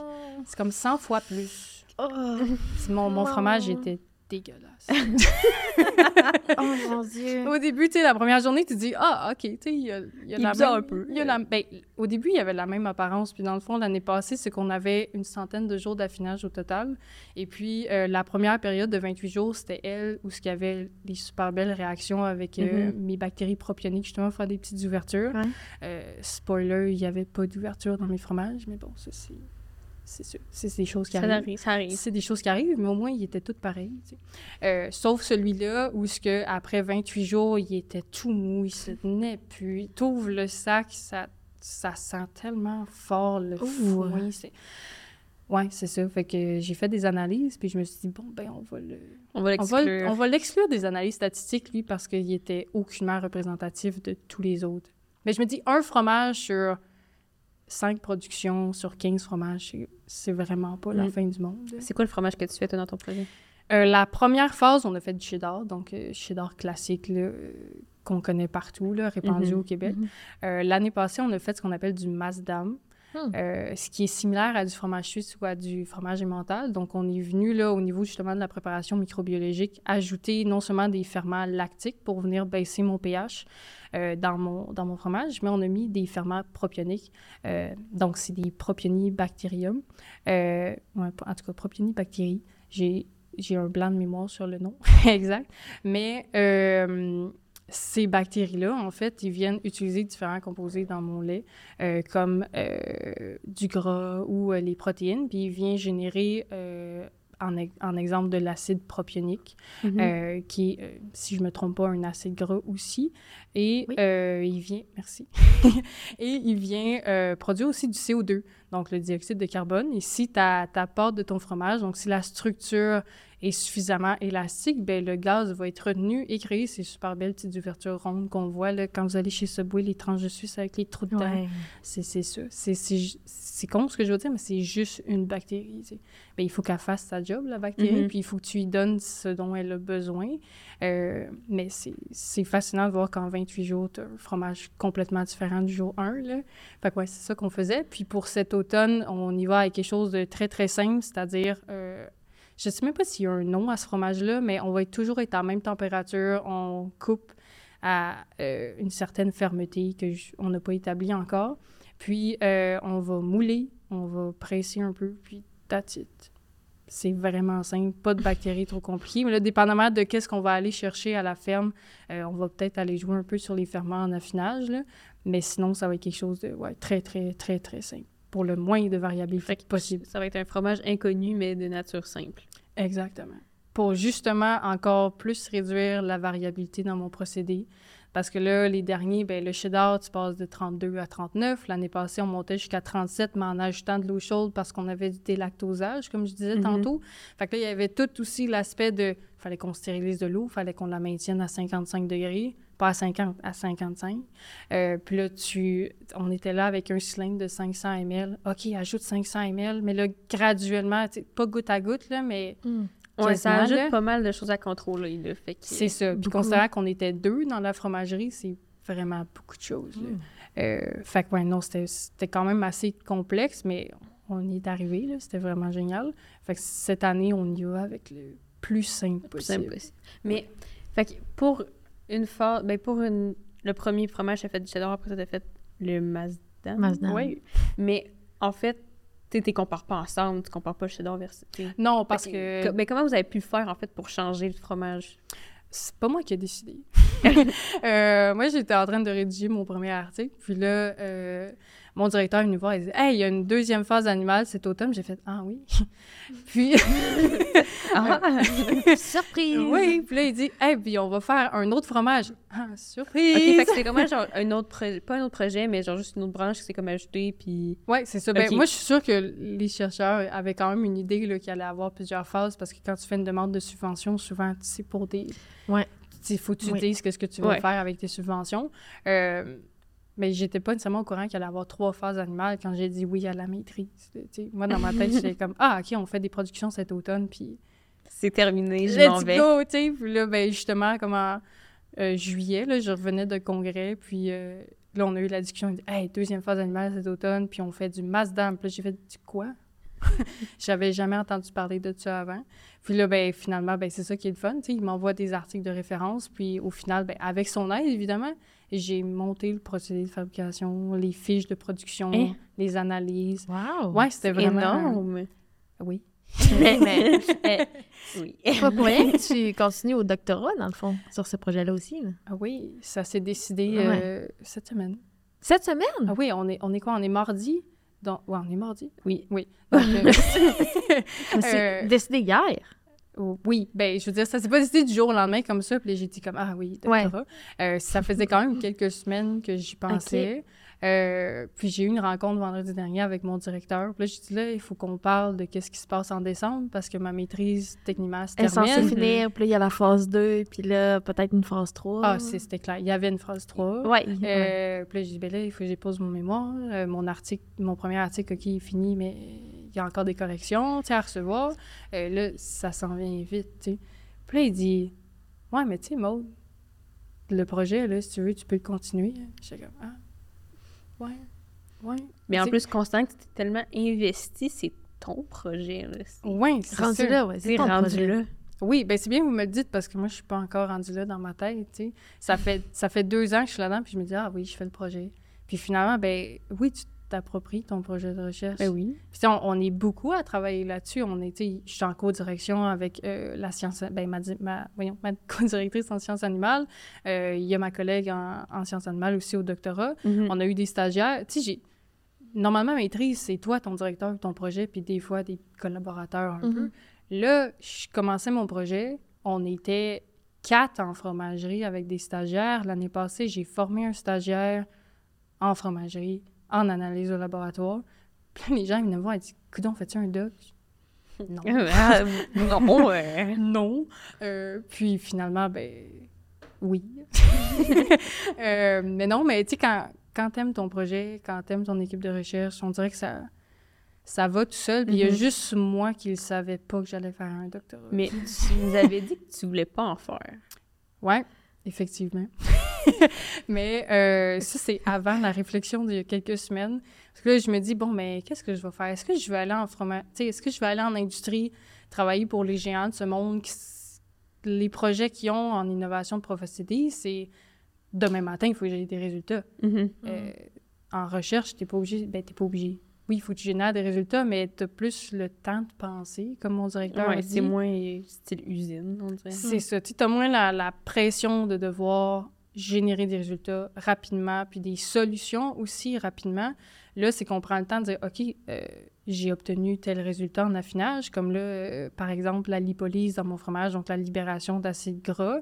C'est comme 100 fois plus. Oh, Mon, mon fromage était dégueulasse. oh mon Dieu. Au début, tu sais, la première journée, tu te dis, ah, OK, tu sais, il y a, y a la même... un peu. y a la- ben, au début, il y avait la même apparence. Puis dans le fond, l'année passée, c'est qu'on avait une centaine de jours d'affinage au total. Et puis, euh, la première période de 28 jours, c'était elle où il y avait des super belles réactions avec euh, Mhm. mes bactéries propioniques, justement, faire des petites ouvertures. Ouais. Euh, spoiler, il n'y avait pas d'ouverture dans mes fromages, mais bon, ça, c'est... Sûr. C'est des choses qui Ça arrivent. arrive, ça arrive. C'est des choses qui arrivent, mais au moins, il était tout pareil. tu sais. Euh, sauf celui-là où, ce que, après 28 jours, il était tout mou, il se tenait plus. Tu ouvres le sac, ça, ça sent tellement fort le foin. c'est- Ouais, c'est ça. Fait que j'ai fait des analyses, puis je me suis dit, bon, ben, on va le. On va l'exclure. on va l'exclure des analyses statistiques, lui, parce qu'il était aucunement représentatif de tous les autres. Mais je me dis, un fromage sur 5 productions, sur 15 fromages, c'est- vraiment pas la Mm. fin du monde. C'est quoi le fromage que tu fais, toi, dans ton projet? Euh, la première phase, on a fait du cheddar, donc euh, cheddar classique là, euh, qu'on connaît partout, là, répandu Mhm. au Québec. Mhm. L'année passée, on a fait ce qu'on appelle du masdam, Hmm. euh, ce qui est similaire à du fromage suisse ou à du fromage emmental. Donc, on est venu là au niveau justement de la préparation microbiologique ajouter non seulement des ferments lactiques pour venir baisser mon pH euh, dans, mon, dans mon fromage, mais on a mis des ferments propioniques. Euh, donc, c'est des propionibacterium. Ouais, en tout cas, propionibactéries. J'ai j'ai un blanc de mémoire sur le nom exact. Mais ces bactéries-là, en fait, ils viennent utiliser différents composés dans mon lait, euh, comme euh, du gras ou euh, les protéines, puis ils viennent générer, en, en exemple, de l'acide propionique, Mhm. euh, qui est, si je me trompe pas, un acide gras aussi. Et Oui. il vient, merci, et il vient produire aussi du CO2, donc le dioxyde de carbone. Et si ta, ta pâte de ton fromage, donc si la structure est suffisamment élastique, ben le gaz va être retenu et créer ces super belles petites ouvertures rondes qu'on voit là, quand vous allez chez Subway, les tranches de suisse avec les trous dedans. Ouais. C'est ça. C'est- con ce que je veux dire, mais c'est juste une bactérie. tu sais. Ben, il faut qu'elle fasse sa job, la bactérie, Mhm. puis il faut que tu lui donnes ce dont elle a besoin. Euh, mais c'est c'est fascinant de voir qu'en 28 jours, tu as un fromage complètement différent du jour 1. Là. Fait que ouais, c'est ça qu'on faisait. Puis pour cet automne, on y va avec quelque chose de très, très simple, c'est-à-dire... euh, je sais même pas s'il y a un nom à ce fromage-là, mais on va toujours être à la même température. On coupe à euh, une certaine fermeté que je- on n'a pas établie encore. Puis, euh, on va mouler, on va presser un peu, puis that's it. C'est vraiment simple, pas de bactéries trop compliquées. Mais là, dépendamment de qu'est-ce qu'on va aller chercher à la ferme, euh, on va peut-être aller jouer un peu sur les ferments en affinage, là. Mais sinon, ça va être quelque chose de très, très, très, très simple. Pour le moins de variabilité possible. Ça va être un fromage inconnu, mais de nature simple. Exactement. Pour justement encore plus réduire la variabilité dans mon procédé. Parce que là, les derniers, ben, le cheddar, tu passes de 32 à 39. L'année passée, on montait jusqu'à 37, mais en ajoutant de l'eau chaude parce qu'on avait du délactosage, comme je disais Mhm. tantôt. Fait que là, il y avait tout aussi l'aspect de... fallait qu'on stérilise de l'eau, fallait qu'on la maintienne à 55 degrés, pas à 50, à 55. Euh, puis là, tu... on était là avec un cylindre de 500 ml. OK, ajoute 500 ml, mais là, graduellement, pas goutte à goutte, là, mais Mm. Ouais, ça ajoute là. pas mal de choses à contrôler, là. Fait. C'est ça. Puis considérant qu'on était deux dans la fromagerie, c'est vraiment beaucoup de choses. là. Mm. Euh, fait que, ouais, non, c'était quand même assez complexe, mais on y est arrivé, là. C'était vraiment génial. Fait que cette année, on y va avec le plus simple plus possible. simple possible. Mais, fait que pour une fois, ben pour une, le premier fromage, t'as fait du cheddar, après ça, t'as fait le Mazda. Mazda. Oui. Mais, en fait, tu tu compares pas ensemble, tu compares pas le cheddar versus... Non, parce que Mais comment vous avez pu faire, en fait, pour changer le fromage? c'est pas moi qui ai décidé. Euh, moi, j'étais en train de rédiger mon premier article. Puis là, euh, mon directeur est venu voir et dit Hey, il y a une deuxième phase animale cet automne. J'ai fait Ah oui. puis. Ah! Surprise! Oui, puis là, il dit, hey, puis on va faire un autre fromage. Ah, surprise! OK, fait que c'est comment, genre, un autre projet, pas un autre projet, mais genre juste une autre branche qui s'est comme ajoutée, puis... Ouais, c'est ça. Ben, moi, je suis sûre que les chercheurs avaient quand même une idée qu'il allait avoir plusieurs phases parce que quand tu fais une demande de subvention, souvent, c'est pour des. Ouais. Il faut que tu Oui. dises qu'est-ce que tu Ouais. faire avec tes subventions. Euh, mais j'étais pas nécessairement au courant qu'il allait avoir trois phases animales quand j'ai dit oui à la maîtrise. Moi, dans ma tête, j'étais comme Ah, OK, on fait des productions cet automne, puis C'est terminé, je m'en vais. go, tu sais. Puis là, ben, justement, comme en euh, juillet, là, je revenais de congrès, puis euh, là, on a eu la discussion, on dit, hey, deuxième phase animale cet automne, puis on fait du Mazda. Puis là, j'ai fait du quoi? J'avais jamais entendu parler de ça avant. Puis là, ben, finalement, ben, c'est ça qui est le fun, tu sais. Il m'envoie des articles de référence, puis au final, ben, avec son aide, évidemment, j'ai monté le procédé de fabrication, les fiches de production, Hein? les analyses. Wow! Ouais, c'était vraiment... énorme. Oui. mais, mais Eh, oui. pas pour rien que tu continues au doctorat, dans le fond, sur ce projet-là aussi. là. Ah oui, ça s'est décidé Ouais. euh, cette semaine. Cette semaine? Ah oui, on est, on est quoi? On est mardi? Donc, ouais, on est mardi? Oui. Oui. Donc, euh, Euh, décidé hier. Oui, ben je veux dire, ça s'est pas décidé du jour au lendemain comme ça. Puis j'ai dit comme, ah oui, doctorat. Euh, ça faisait quand même quelques semaines que j'y pensais. Euh, puis j'ai eu une rencontre vendredi dernier avec mon directeur. Puis là, j'ai dit, là, il faut qu'on parle de qu'est-ce qui se passe en décembre parce que ma maîtrise, techniquement, se Elle est censée termine. finir, puis là, il y a la phase 2, puis là, peut-être une phase 3. Ah, c'est- c'était clair. Il y avait une phrase 3. Ouais. Euh, Puis là, j'ai dit, ben là, il faut que je dépose mon mémoire. Euh, mon article, mon premier article, OK, il est fini, mais y a encore des corrections, tu sais, à recevoir. Euh, là, ça s'en vient vite, tu sais. Puis là, il dit, ouais, mais tu sais, Maud, le projet, là, si tu veux, tu peux le continuer. J'étais comme, ah, ouais, ouais. Mais en plus, constant que tu t'es tellement investi, c'est ton projet, là. C'est Ouais, c'est Rendu là, ouais. C'est c'est ton rendu projet. là. Oui, ben c'est bien que vous me le dites parce que moi, je suis pas encore rendue là dans ma tête, tu sais. Ça fait, ça fait deux ans que je suis là-dedans, puis je me dis, ah oui, je fais le projet. Puis finalement, ben oui, tu t'appropries ton projet de recherche. Ben oui. Puis, on, on est beaucoup à travailler là-dessus. On est, je suis en co-direction avec euh, la science, ben, ma, ma, voyons, ma co-directrice en sciences animales. Euh, Il y a ma collègue en, en sciences animales aussi au doctorat. Mhm. On a eu des stagiaires. Tu sais. Normalement, maîtrise, c'est toi, ton directeur, ton projet, puis des fois, des collaborateurs un peu. Là, je commençais mon projet. On était quatre en fromagerie avec des stagiaires. L'année passée, j'ai formé un stagiaire en fromagerie, en analyse au laboratoire. Puis là, les gens, venaient me voir et disent Coudon, fais-tu un doc? Non. Ah, non, ouais. non. Euh, puis finalement, ben oui. Euh, mais non, mais tu sais, quand, quand t'aimes ton projet, quand t'aimes ton équipe de recherche, on dirait que ça, ça va tout seul. Puis il y a Mhm. juste moi qui ne savais pas que j'allais faire un doctorat. Mais tu nous avais dit que tu voulais pas en faire. Ouais, effectivement. mais euh, ça, c'est avant la réflexion d'il y a quelques semaines. Parce que là, je me dis, bon, mais qu'est-ce que je vais faire? Est-ce que je vais aller en fromage... Tu est-ce que je vais aller en industrie, travailler pour les géants de ce monde? qui Les projets qu'ils ont en innovation de c'est demain matin, il faut que j'aie des résultats. Mhm. Euh, en recherche, t'es pas obligé... Ben, t'es pas obligé. Oui, il faut que tu génères des résultats, mais t'as plus le temps de penser, comme mon directeur Ouais, c'est moins style usine, on dirait. C'est ça. Tu as moins la, la pression de devoir générer des résultats rapidement, puis des solutions aussi rapidement. Là, c'est qu'on prend le temps de dire, OK, euh, j'ai obtenu tel résultat en affinage, comme là, euh, par exemple, la lipolyse dans mon fromage, donc la libération d'acides gras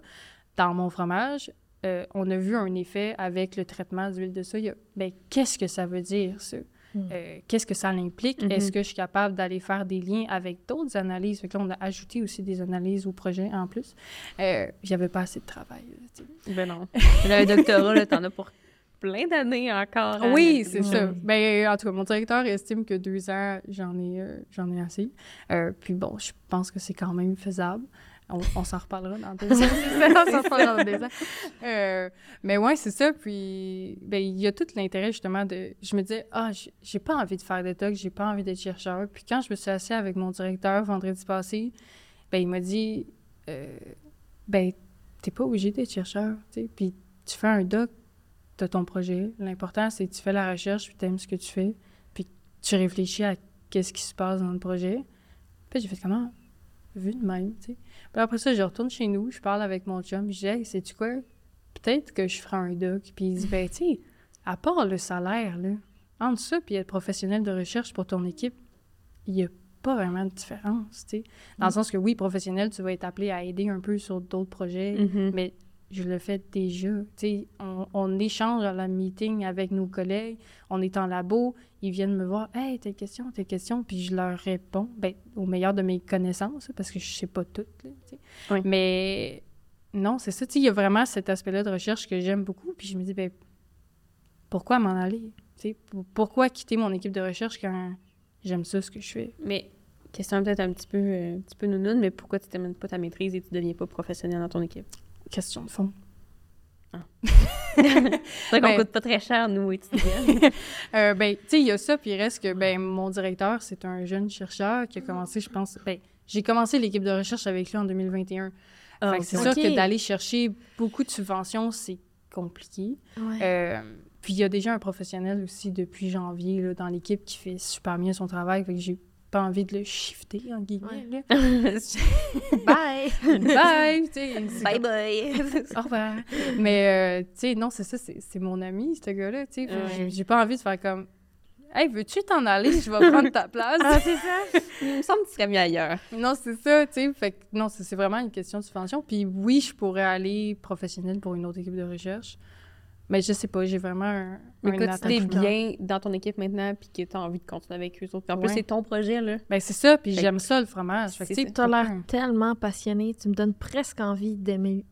dans mon fromage. Euh, on a vu un effet avec le traitement d'huile de soya. Ben, qu'est-ce que ça veut dire, ça? Mm. Euh, qu'est-ce que ça implique? Mhm. Est-ce que je suis capable d'aller faire des liens avec d'autres analyses? Fait que là, on a ajouté aussi des analyses au projet en plus. Euh, J'avais pas assez de travail. là. Ben non. Un doctorat, t'en as pour plein d'années encore. Oui, c'est ça. Ben, en tout cas, mon directeur estime que deux ans, j'en ai, euh, j'en ai assez. Euh, puis bon, je pense que c'est quand même faisable. On, on s'en reparlera dans deux ans. on s'en reparlera dans deux ans. Euh, mais ouais, c'est ça. Puis, ben, il y a tout l'intérêt, justement, de... Je me disais, ah, j'ai- j'ai pas envie de faire des talks, j'ai pas envie d'être chercheur. Puis quand je me suis assise avec mon directeur vendredi passé, ben, il m'a dit, euh, ben, t'es pas obligé d'être chercheur, tu sais. Puis tu fais un doc, t'as ton projet. L'important, c'est que tu fais la recherche, puis t'aimes ce que tu fais, puis tu réfléchis à qu'est-ce qui se passe dans le projet. Puis j'ai fait comment? Vu de même, tu sais. Puis après ça, je retourne chez nous, je parle avec mon chum, je dis, hey, sais-tu quoi? Peut-être que je ferai un doc. Puis il dit, ben, tu sais, à part le salaire, là, entre ça puis être professionnel de recherche pour ton équipe, il n'y a pas vraiment de différence, tu sais. Dans le sens que oui, professionnel, tu vas être appelé à aider un peu sur d'autres projets, Mhm. mais je le fais déjà. On, on échange à la meeting avec nos collègues, on est en labo, ils viennent me voir, hey, telle question, telle question, puis je leur réponds, ben, au meilleur de mes connaissances, parce que je sais pas sais. Oui. Mais non, c'est ça, il y a vraiment cet aspect-là de recherche que j'aime beaucoup, puis je me dis, ben, pourquoi m'en aller? Pourquoi quitter mon équipe de recherche quand j'aime ça, ce que je fais? Mais, question peut-être un petit peu, euh, un petit peu nounoune, mais pourquoi tu termines pas ta maîtrise et tu deviens pas professionnel dans ton équipe? Question de fond. C'est vrai qu'on Ben- coûte pas très cher, nous, étudiants. Euh, ben, tu sais, il y a ça, puis il reste que, ben, mon directeur, c'est un jeune chercheur qui a commencé, je pense, ben, j'ai commencé l'équipe de recherche avec lui en 2021. Ah, Fait que c'est sûr que d'aller chercher beaucoup de subventions, c'est compliqué. Ouais. Euh, puis il y a déjà un professionnel aussi depuis janvier là, dans l'équipe qui fait super bien son travail, fait que j'ai pas envie de le shifter, en guillemets. là. Bye! Bye! bye bye! Au revoir. Mais, euh, tu sais, non, c'est ça, c'est mon ami, ce gars-là, tu sais. Ouais. j'ai- pas envie de faire comme... Hey, veux-tu t'en aller? Je vais prendre ta place. ah, c'est ça? Il me semble que tu serais mieux ailleurs. Non, c'est ça, tu sais. Fait que non, c'est vraiment une question de subvention. Puis oui, je pourrais aller professionnel pour une autre équipe de recherche. Mais je sais pas, j'ai vraiment un. Mais si t'es attachement. bien dans ton équipe maintenant puis que t'as envie de continuer avec eux autres. Puis en plus, c'est ton projet, là. Ben c'est ça, puis Fait j'aime ça le fromage. Tu T'as l'air tellement passionné, tu me donnes presque envie d'aimer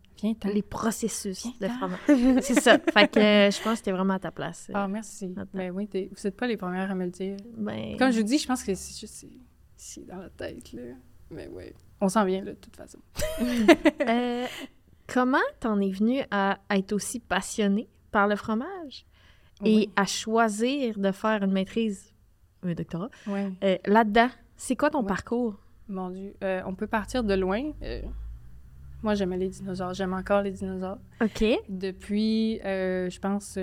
les processus de fromage. c'est ça. Fait que euh, je pense que t'es vraiment à ta place. Ah, merci. Ben oui, t'es- vous êtes pas les premières à me le dire. Ben, Comme je vous dis, je pense que c'est juste c'est- dans la tête, là. Mais oui. On s'en vient, là, de toute façon. euh, comment t'en es venu à être aussi passionné? Par le fromage et Oui. à choisir de faire une maîtrise, un doctorat, Ouais. euh, là-dedans? C'est quoi ton parcours? Mon Dieu. Euh, on peut partir de loin. Euh, Moi, j'aimais les dinosaures. J'aime encore les dinosaures. OK. Depuis, je pense,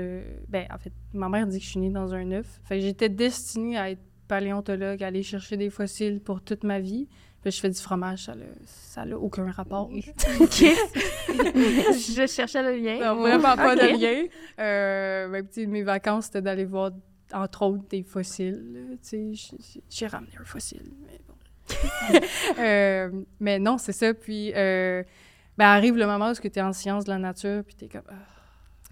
ben, en fait, ma mère dit que je suis née dans un œuf. Fait j'étais destinée à être paléontologue, à aller chercher des fossiles pour toute ma vie. Puis je fais du fromage, ça n'a ça aucun rapport. OK. je cherchais le lien. Non, vraiment pas Ok. de lien. Euh, ben, mes vacances, c'était d'aller voir, entre autres, des fossiles. j'ai ramené un fossile, mais bon. Euh, mais non, c'est ça. Puis, euh, ben, arrive le moment où tu es en sciences de la nature, puis tu es comme... ah,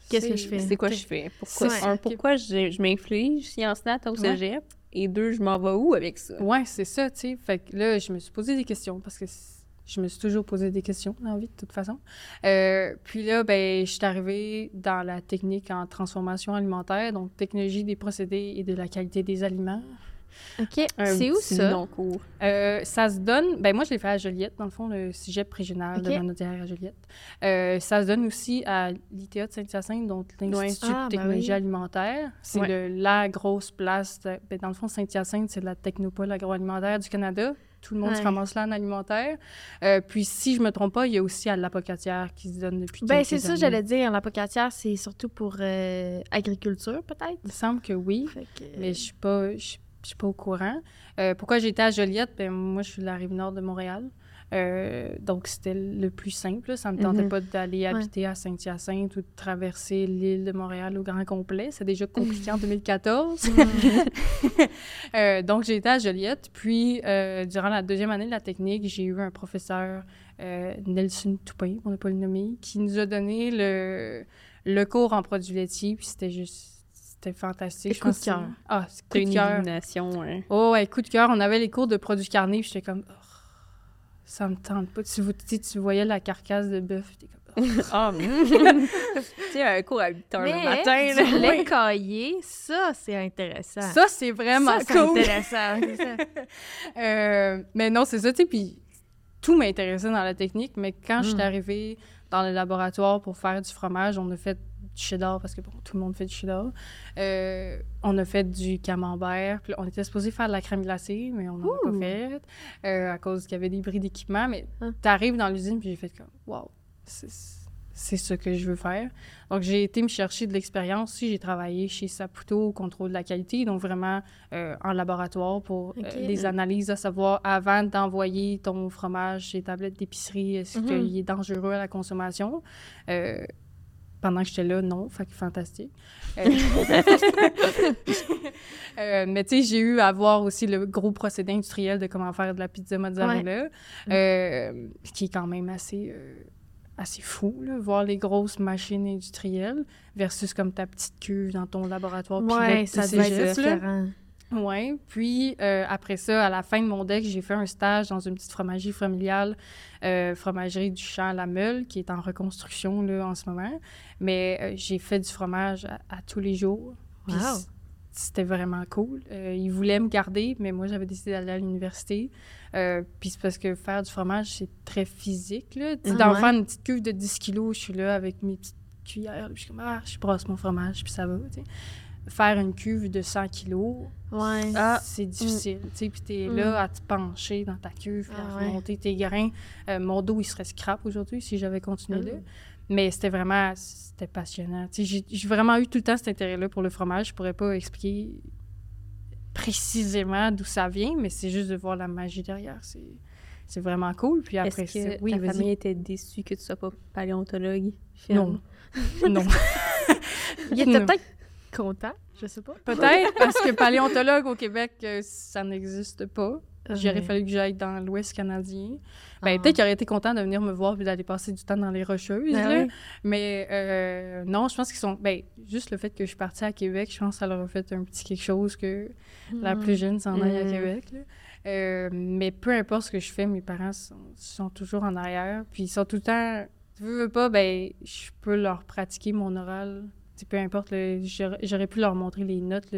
Qu'est-ce que je fais? C'est quoi je fais? Pourquoi, un, pourquoi je, je m'inflige? Sciences Nat au Ouais. cégep? Et deux, je m'en vais où avec ça? Ouais, c'est ça, tu sais. Fait que là, je me suis posé des questions parce que je me suis toujours posé des questions dans la vie, de toute façon. Euh, puis là, ben, je suis arrivée dans la technique en transformation alimentaire, donc technologie des procédés et de la qualité des aliments. OK. Un C'est où ça? non-cours. Euh, ça se donne, ben moi je l'ai fait à Joliette, dans le fond, le cégep régional de Ok. Manaudière à Joliette. Euh, ça se donne aussi à l'ITA de Saint-Hyacinthe, donc l'Institut Ah, de ben technologie oui. alimentaire. C'est Ouais. la grosse place, de- ben, dans le fond, Saint-Hyacinthe, c'est la technopole agroalimentaire du Canada. Tout le monde se Ouais. ramasse là en alimentaire. Euh, puis si je me trompe pas, il y a aussi à l'apocatière qui se donne depuis Ben, c'est ça, j'allais dire. L'apocatière, c'est surtout pour euh, agriculture, peut-être? Il me semble que oui. Que- Mais je suis pas, je suis pas au courant. Euh, pourquoi j'étais à Joliette? Ben, moi, je suis de la rive nord de Montréal. Euh, donc, c'était le plus simple. là. Ça me tentait Mhm. pas d'aller Ouais. habiter à Saint-Hyacinthe ou de traverser l'île de Montréal au grand complet. C'est déjà compliqué en 2014. Euh, donc, j'ai été à Joliette. Puis, euh, durant la deuxième année de la technique, j'ai eu un professeur, Nelson Toupin, on n'a pas le nommer, qui nous a donné le, le cours en produits laitiers. Puis, c'était juste... C'était fantastique. Et Je coup de cœur. Ah, c'est coup C'était de une cœur. illumination. hein. Oh, ouais, coup de cœur. On avait les cours de produits carnés, puis j'étais comme... Oh, ça me tente pas. Tu, vois- tu sais, tu voyais la carcasse de bœuf, t'es comme... oh. Ah, mm. tu sais, un cours à 8 heures Mais le matin. du lait caillé, ça, c'est intéressant. Ça, c'est vraiment Ça, c'est cool. intéressant. ça. Euh, mais non, c'est ça, tu sais, puis tout m'intéressait dans la technique, mais quand je suis Mm. arrivée dans le laboratoire pour faire du fromage, on a fait du cheddar, parce que bon, tout le monde fait du cheddar. Euh, on a fait du camembert, puis on était supposé faire de la crème glacée, mais on n'en a Ouh. pas fait, euh, à cause qu'il y avait des bris d'équipement, mais Hein. t'arrives dans l'usine, puis j'ai fait comme, wow, c'est ce que je veux faire. Donc, j'ai été me chercher de l'expérience. aussi. J'ai travaillé chez Saputo au contrôle de la qualité, donc vraiment euh, en laboratoire pour euh, Ok. les analyses, à savoir avant d'envoyer ton fromage chez tablette d'épicerie, est-ce Mhm. qu'il est dangereux à la consommation? Euh, pendant que j'étais là, non. Fait que fantastique. Euh, euh, mais tu sais, j'ai eu à voir aussi le gros procédé industriel de comment faire de la pizza mozzarella, euh, qui est quand même assez, euh, assez fou, là, voir les grosses machines industrielles versus comme ta petite cuve dans ton laboratoire Ouais, ça de doit cégep, être différent. Oui. Puis euh, après ça, à la fin de mon deck, j'ai fait un stage dans une petite fromagerie familiale, euh, fromagerie du Champ La Meule, qui est en reconstruction là, en ce moment. Mais euh, j'ai fait du fromage à, à tous les jours. Wow. C'était vraiment cool. Ils voulaient me garder, mais moi, j'avais décidé d'aller à l'université. Puis c'est parce que faire du fromage, c'est très physique. Là. Ah D'en ouais. faire une petite cuve de 10 kilos, je suis là avec mes petites cuillères. Puis je suis comme, ah, je brosse mon fromage, puis ça va. tu sais. Faire une cuve de 100 kilos, Ouais. Ah. c'est difficile. Tu sais, puis t'es Mm. là à te pencher dans ta cuve, Ah à ouais. remonter tes grains. Euh, mon dos, il serait scrap aujourd'hui si j'avais continué Mm. là. Mais c'était vraiment, c'était passionnant. Tu j'ai vraiment eu tout le temps cet intérêt-là pour le fromage. Je pourrais pas expliquer précisément d'où ça vient, mais c'est juste de voir la magie derrière. C'est c'est vraiment cool. Puis après Est-ce que oui, ta vas-y. famille était déçue que tu sois pas paléontologue? Non. non. Il était peut-être content, je sais pas. Peut-être parce que paléontologue au Québec, euh, ça n'existe pas. J'aurais fallu que j'aille dans l'Ouest canadien. Ben, Ah. peut-être qu'il aurait été content de venir me voir puis d'aller passer du temps dans les Rocheuses. Ben là. oui. Mais euh, non, je pense qu'ils sont. Ben, juste le fait que je suis partie à Québec, je pense que ça leur a fait un petit quelque chose que la Mm. plus jeune s'en aille à Mm. Québec. là. Euh, mais peu importe ce que je fais, mes parents sont, sont toujours en arrière. Puis ils sont tout le temps. Tu veux, veux pas, ben, je peux leur pratiquer mon oral. Peu importe, j'aurais pu leur montrer les notes,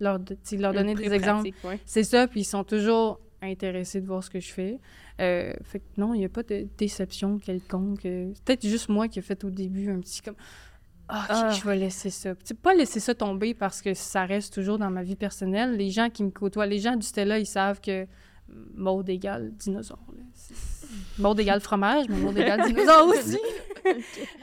leur, donner des exemples. C'est ça, puis ils sont toujours intéressés de voir ce que je fais. Euh, fait que non, il n'y a pas de déception quelconque. Euh, C'est peut-être juste moi qui ai fait au début un petit comme ok, Ah. je vais laisser ça. Pas laisser ça tomber parce que ça reste toujours dans ma vie personnelle. Les gens qui me côtoient, les gens du Stella, ils savent que Maud égale dinosaure. là. C'est- Monde égal fromage, mais monde égal dinosaure aussi.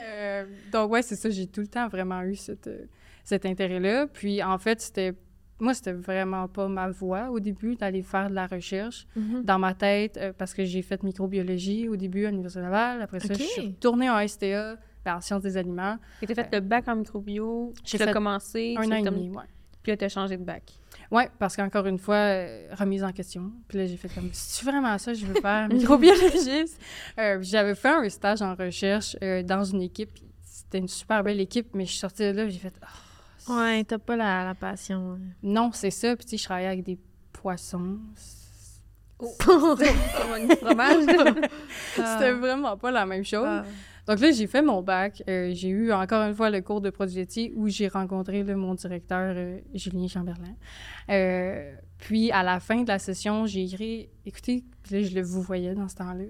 Euh, donc, ouais, c'est ça. J'ai tout le temps vraiment eu cette, euh, cet intérêt-là. Puis, en fait, c'était. Moi, c'était vraiment pas ma voie au début d'aller faire de la recherche Mhm. dans ma tête euh, parce que j'ai fait microbiologie au début à l'Université Laval. Après ça, Ok. je suis retournée en STA, ben, en sciences des aliments. Et t'as fait le bac en microbio, J'ai tu as fait commencé, Un tu an l'as et demi, ouais. puis là, t'as changé de bac. Ouais, parce qu'encore une fois, euh, remise en question. Puis là, j'ai fait comme, c'est vraiment ça que je veux faire, microbiologiste. Euh, j'avais fait un stage en recherche euh, dans une équipe. C'était une super belle équipe, mais je suis sortie de là, j'ai fait, Ah, Ouais, t'as pas la, la passion. ouais. non, c'est ça. Puis tu sais, je travaillais avec des poissons. Fromage. C'était vraiment pas la même chose. Ah. Donc là, j'ai fait mon bac. Euh, j'ai eu encore une fois le cours de laitiers où j'ai rencontré là, mon directeur, euh, Julien Chamberlain. Euh, puis à la fin de la session, j'ai écrit, écoutez, là, je le vous voyais dans ce temps-là.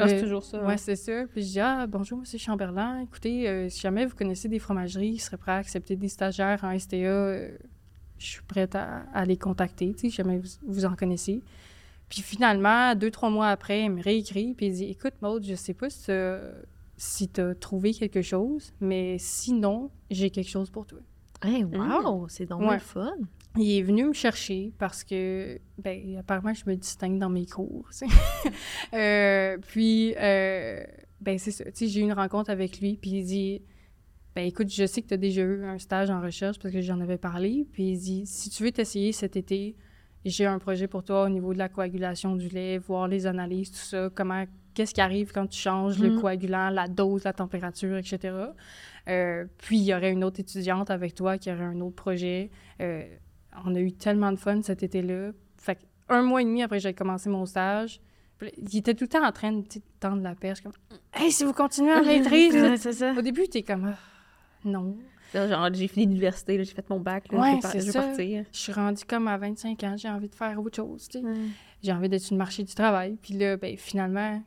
Ah, c'est toujours ça. Ouais, hein. c'est ça. Puis je dis Ah, bonjour, monsieur Chamberlain. Écoutez, si jamais vous connaissez des fromageries qui seraient prêts à accepter des stagiaires en STA, je suis prête à, à les contacter, si jamais vous, vous en connaissez. Puis finalement, deux, trois mois après, il me réécrit, puis il dit Écoute, Maude, je sais pas si si t'as trouvé quelque chose, mais sinon, j'ai quelque chose pour toi. Hey, wow, c'est donc Ouais. le fun. Il est venu me chercher parce que, ben, apparemment, je me distingue dans mes cours. tu. Euh, puis, euh, ben, c'est ça. Tu sais, j'ai eu une rencontre avec lui, puis il dit Ben, écoute, je sais que tu as déjà eu un stage en recherche parce que j'en avais parlé. Puis il dit Si tu veux t'essayer cet été, j'ai un projet pour toi au niveau de la coagulation du lait, voir les analyses, tout ça, comment, qu'est-ce qui arrive quand tu changes le Mhm. coagulant, la dose, la température, etc. Euh, puis il y aurait une autre étudiante avec toi qui aurait un autre projet. Euh, on a eu tellement de fun cet été-là. Fait un mois et demi après que j'ai commencé mon stage, il était tout le temps en train de tendre la perche comme Hey, si vous continuez à maîtrise. Ouais, c'est ça. Au début, t'es comme Ah, non. Genre, j'ai fini l'université, j'ai fait mon bac, là, Ouais, je vais je vais partir. Je suis rendue comme à 25 ans, j'ai envie de faire autre chose. J'ai envie d'être sur le marché du travail. Puis là, ben, finalement,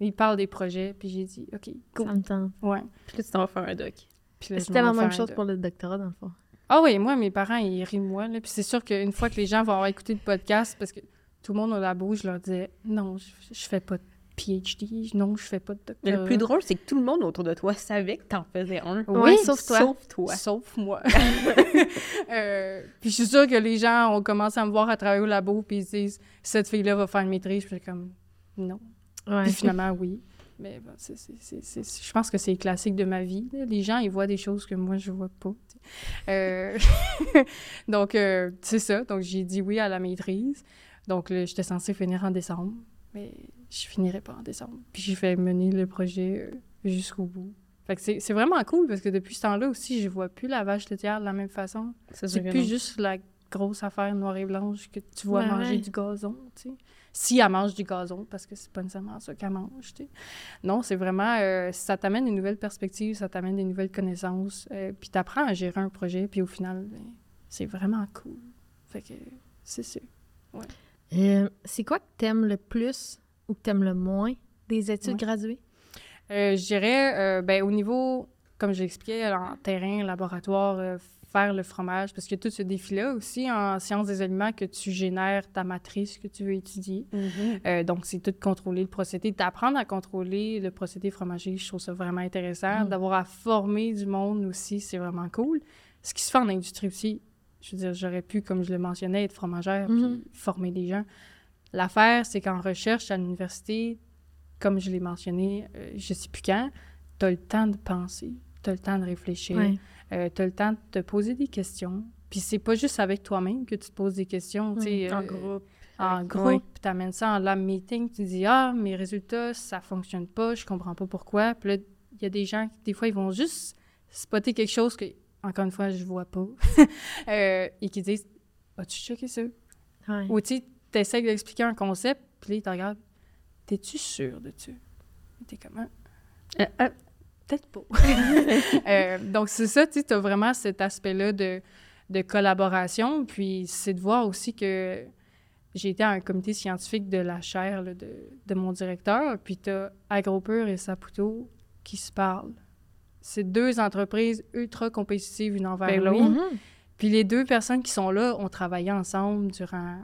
il parle des projets, puis j'ai dit OK, cool. Ça me tente. Ouais. Puis là, tu t'en vas faire un doc. C'était la même chose pour le doctorat, dans le fond. Ah oui, moi, mes parents, ils rient de moi. Là. Puis c'est sûr qu'une fois que les gens vont avoir écouté le podcast, parce que tout le monde au labo, je leur disais non, je, je fais pas de PhD, non, je fais pas de doctorat. Mais le plus drôle, c'est que tout le monde autour de toi savait que t'en faisais un. Oui, sauf toi. Sauf toi. Sauf moi. Euh, puis je suis sûre que les gens ont commencé à me voir à travailler au labo, puis ils se disent cette fille-là va faire une maîtrise. Puis je suis comme non. Ouais. Puis finalement, oui. Mais bon, c'est- c'est- c'est- c'est- je pense que c'est classique de ma vie. Les gens, ils voient des choses que moi, je vois pas. Euh, donc, euh, c'est ça. Donc, j'ai dit oui à la maîtrise. Donc, j'étais censée finir en décembre, mais je finirai pas en décembre. Puis, j'ai fait mener le projet euh, jusqu'au bout. Fait que c'est c'est vraiment cool parce que depuis ce temps-là aussi, je vois plus la vache laitière de la même façon. C'est plus non. juste la grosse affaire noire et blanche que tu vois Ouais, manger ouais. du gazon, tu sais. Si elle mange du gazon, parce que c'est pas nécessairement ça qu'elle mange, tu sais. Non, c'est vraiment... euh, ça t'amène une nouvelle perspective, ça t'amène des nouvelles connaissances, euh, puis t'apprends à gérer un projet, puis au final, ben, c'est vraiment cool. Fait que c'est ça. Euh, c'est quoi que t'aimes le plus ou que t'aimes le moins des études Ouais. graduées? Euh, je dirais, ben, au niveau, comme j'ai expliqué, en terrain, laboratoire, faire le fromage, parce a tout ce défi-là aussi en sciences des aliments que tu génères ta matrice que tu veux étudier. Mhm. Euh, donc, c'est tout de contrôler le procédé, d'apprendre à contrôler le procédé fromager. Je trouve ça vraiment intéressant. Mm. D'avoir à former du monde aussi, c'est vraiment cool. Ce qui se fait en industrie aussi, je veux dire, j'aurais pu, comme je le mentionnais, être fromagère Mhm. puis former des gens. L'affaire, c'est qu'en recherche à l'université, comme je l'ai mentionné, euh, je sais plus quand, tu as le temps de penser, tu as le temps de réfléchir, Ouais. Tu as le temps de te poser des questions. Puis c'est pas juste avec toi-même que tu te poses des questions, tu sais. En euh, groupe. en groupe, puis t'amènes ça en lab meeting, tu dis ah mes résultats ça fonctionne pas, je comprends pas pourquoi. Puis là il y a des gens qui des fois ils vont juste spotter quelque chose que encore une fois je vois pas Euh, et qui disent as-tu checké ça? Ouais. Ou tu sais t'essaies d'expliquer un concept, puis là ils te regardent t'es-tu sûr de ça? T'es comment Euh, euh, Peut-être pas. Euh, donc, c'est ça, tu as vraiment cet aspect-là de, de collaboration. Puis, c'est de voir aussi que j'ai été à un comité scientifique de la chaire là, de, de mon directeur. Puis, tu as Agropur et Saputo qui se parlent. C'est deux entreprises ultra compétitives une envers Ben l'autre. Mhm. Puis les deux personnes qui sont là ont travaillé ensemble durant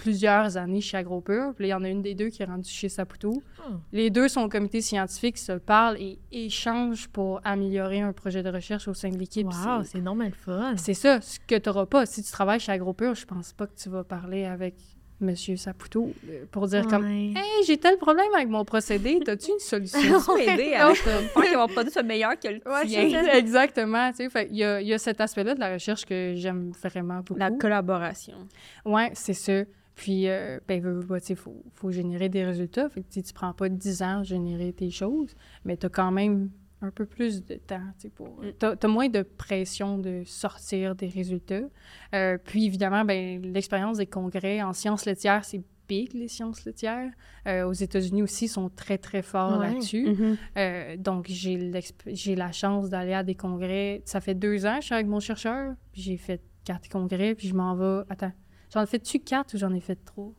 plusieurs années chez AgroPure. Puis là, il y en a une des deux qui est rendue chez Saputo. Hmm. Les deux sont au comité scientifique, se parlent et échangent pour améliorer un projet de recherche au sein de l'équipe. Wow, C'est- normal le fun. C'est ça, ce que tu n'auras pas. Si tu travailles chez AgroPure, je pense pas que tu vas parler avec Monsieur Saputo euh, pour dire comme. Hey, j'ai tel problème avec mon procédé, as-tu une solution? Tu m'aider à faire que mon produit soit meilleur que le Ouais, tien. Exactement. tu sais. Fait, il, y a, il y a cet aspect-là de la recherche que j'aime vraiment beaucoup. La collaboration. Ouais, c'est ça. Puis, euh, ben, veux, veux pas, tu sais, faut, faut générer des résultats. Fait que, tu tu prends pas 10 ans à générer tes choses, mais tu as quand même un peu plus de temps, tu sais, pour... Mm. T'as as moins de pression de sortir des résultats. Euh, puis, évidemment, ben, l'expérience des congrès en sciences laitières, c'est big, les sciences laitières. Euh, aux États-Unis aussi, ils sont très, très forts Ouais. là-dessus. Mhm. Euh, donc, j'ai la chance d'aller à des congrès. Ça fait deux ans que je suis avec mon chercheur, puis j'ai fait quatre congrès, puis je m'en vais... Attends, j'en ai fait-tu quatre ou j'en ai fait trois?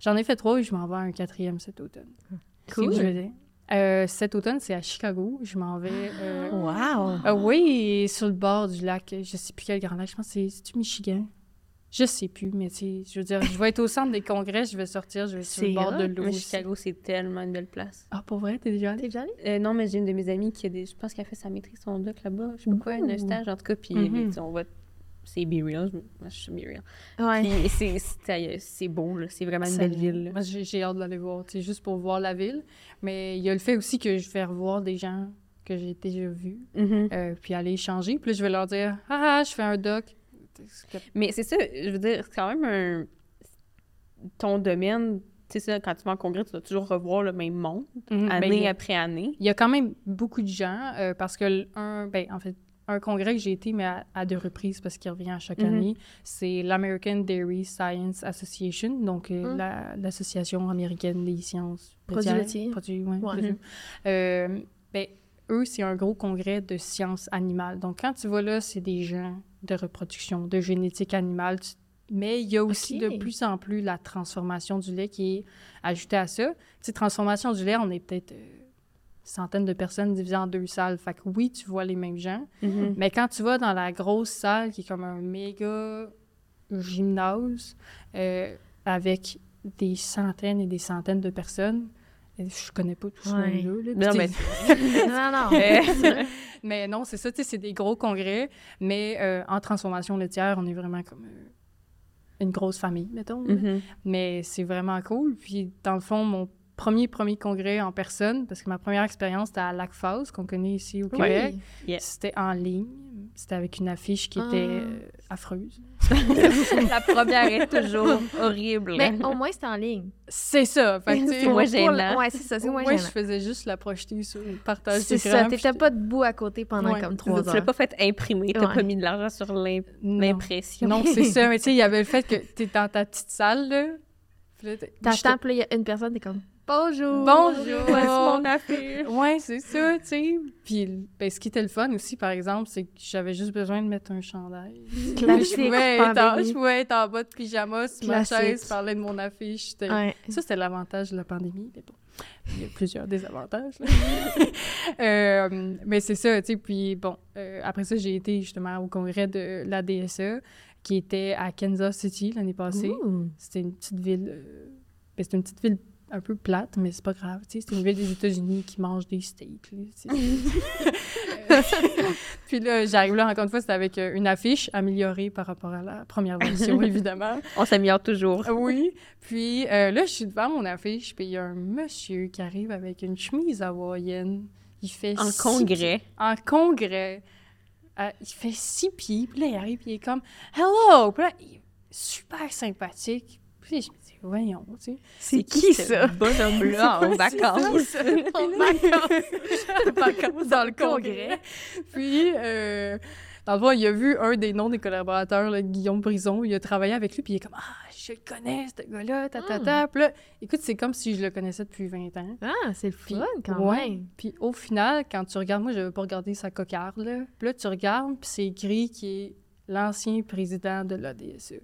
J'en ai fait trois et je m'en vais à un quatrième cet automne. Cool. C'est que je veux dire. Euh, cet automne, c'est à Chicago. Je m'en vais... euh, Wow. ah oui, sur le bord du lac. Je sais plus quel grand lac. Je pense que c'est Michigan? Je sais plus, mais tu sais, je veux dire, je vais être au centre des congrès, je vais sortir, je vais sur le bord de l'eau. Chicago, c'est tellement une belle place. Ah, pour vrai, t'es déjà allé? T'es déjà allé? Euh, non, mais j'ai une de mes amies qui a des. Je pense qu'elle a fait sa maîtrise, son doc là-bas. Je sais pas quoi, un stage en tout cas. Puis Mhm. tu sais, on va. C'est Be Real. je- Moi, je suis Be Real. Ouais. C'est- c'est c'est beau, là. C'est vraiment une belle ville. là. Moi, j'ai hâte d'aller voir, sais, juste pour voir la ville. Mais il y a le fait aussi que je vais revoir des gens que j'ai déjà vus, Mhm. euh, puis aller échanger. Puis là, je vais leur dire « Ah, ah, je fais un doc. » Mais c'est ça, je veux dire, c'est quand même un. Ton domaine, tu sais, quand tu vas en congrès, tu dois toujours revoir le même monde, Mhm, ben, année a- après année. Il y a quand même beaucoup de gens, euh, parce que un, ben, en fait, un congrès que j'ai été, mais à, à deux reprises, parce qu'il revient à chaque Mhm. année, c'est l'American Dairy Science Association, donc euh, Mhm. la- l'Association américaine des sciences Produits laitiers. Produits, ouais, Ouais. produits. Euh, ben, eux, c'est un gros congrès de sciences animales. Donc, quand tu vas là, c'est des gens de reproduction, de génétique animale. Tu- Mais il y a aussi de plus en plus la transformation du lait qui est ajoutée à ça. Sais, transformation du lait, on est peut-être euh, centaines de personnes divisées en deux salles. Fait que oui, tu vois les mêmes gens. Mhm. Mais quand tu vas dans la grosse salle qui est comme un méga gymnase euh, avec des centaines et des centaines de personnes, et je connais pas tout ce Ouais. monde-là. là, Non, mais non, non. Euh, mais non, c'est ça, tu sais, c'est des gros congrès. Mais euh, en transformation laitière, on est vraiment comme euh, une grosse famille, mettons. Mhm. Mais c'est vraiment cool. Puis, dans le fond, mon premier, premier congrès en personne, parce que ma première expérience, c'était à Lac Fosse, qu'on connaît ici au Québec. Oui. C'était en ligne. C'était avec une affiche qui était Ah. euh, affreuse. La première est toujours horrible. Mais au moins, c'est en ligne. C'est ça. Tu C'est moins gênant. Ouais, c'est ça, c'est moins moi, je faisais juste la projeter sur le partage C'est ça, t'étais pas debout à côté pendant Ouais. comme Tu trois l'as heures. pas fait imprimer, t'as Ouais. pas mis de l'argent sur l'im- Non. l'impression. Non, c'est ça. Mais tu sais, il y avait le fait que t'es dans ta petite salle, là. T'attends, puis là, il y a une personne, t'es comme Bonjour! Bonjour! Voici mon affaire. Ouais, c'est ça, tu sais. Puis, ben, ce qui était le fun aussi, par exemple, c'est que j'avais juste besoin de mettre un chandail. Classique, je, pouvais être en, je pouvais être en bas de pyjama sur ma chaise, parler de mon affiche. Ouais. Ça, c'était l'avantage de la pandémie. Mais bon, il y a plusieurs désavantages. Euh, mais c'est ça, tu sais. Puis bon, euh, après ça, j'ai été justement au congrès de la DSE qui était à Kansas City l'année passée. C'était une petite ville. euh, ben, c'était une petite ville un peu plate, mais c'est pas grave. tu sais, C'est une ville des États-Unis qui mange des steaks. là. Euh, Puis là, j'arrive là, encore une fois, c'était avec euh, une affiche améliorée par rapport à la première version, évidemment. On s'améliore toujours. Oui. Puis euh, là, je suis devant mon affiche, puis il y a un monsieur qui arrive avec une chemise hawaïenne. Il fait En six congrès. En congrès. Euh, il fait six pieds, puis là, il arrive, puis il est comme « Hello! » Puis là, il est super sympathique. Puis je me dis « Voyons, tu sais. » C'est qui ça? bonhomme-là? En vacances? ça. En vacances. vacances dans le congrès. Puis, euh, dans le fond, il a vu un des noms des collaborateurs, là, Guillaume Brison. Il a travaillé avec lui, puis il est comme Ah, je le connais, ce gars-là, ta, ta, ta. Puis là, écoute, c'est comme si je le connaissais depuis 20 ans. Ah, c'est le Puis, fun quand ouais. même. Puis au final, quand tu regardes, moi, je n'avais pas regardé sa cocarde, là. Puis là, tu regardes, puis c'est écrit qui est l'ancien président de l'ADSE.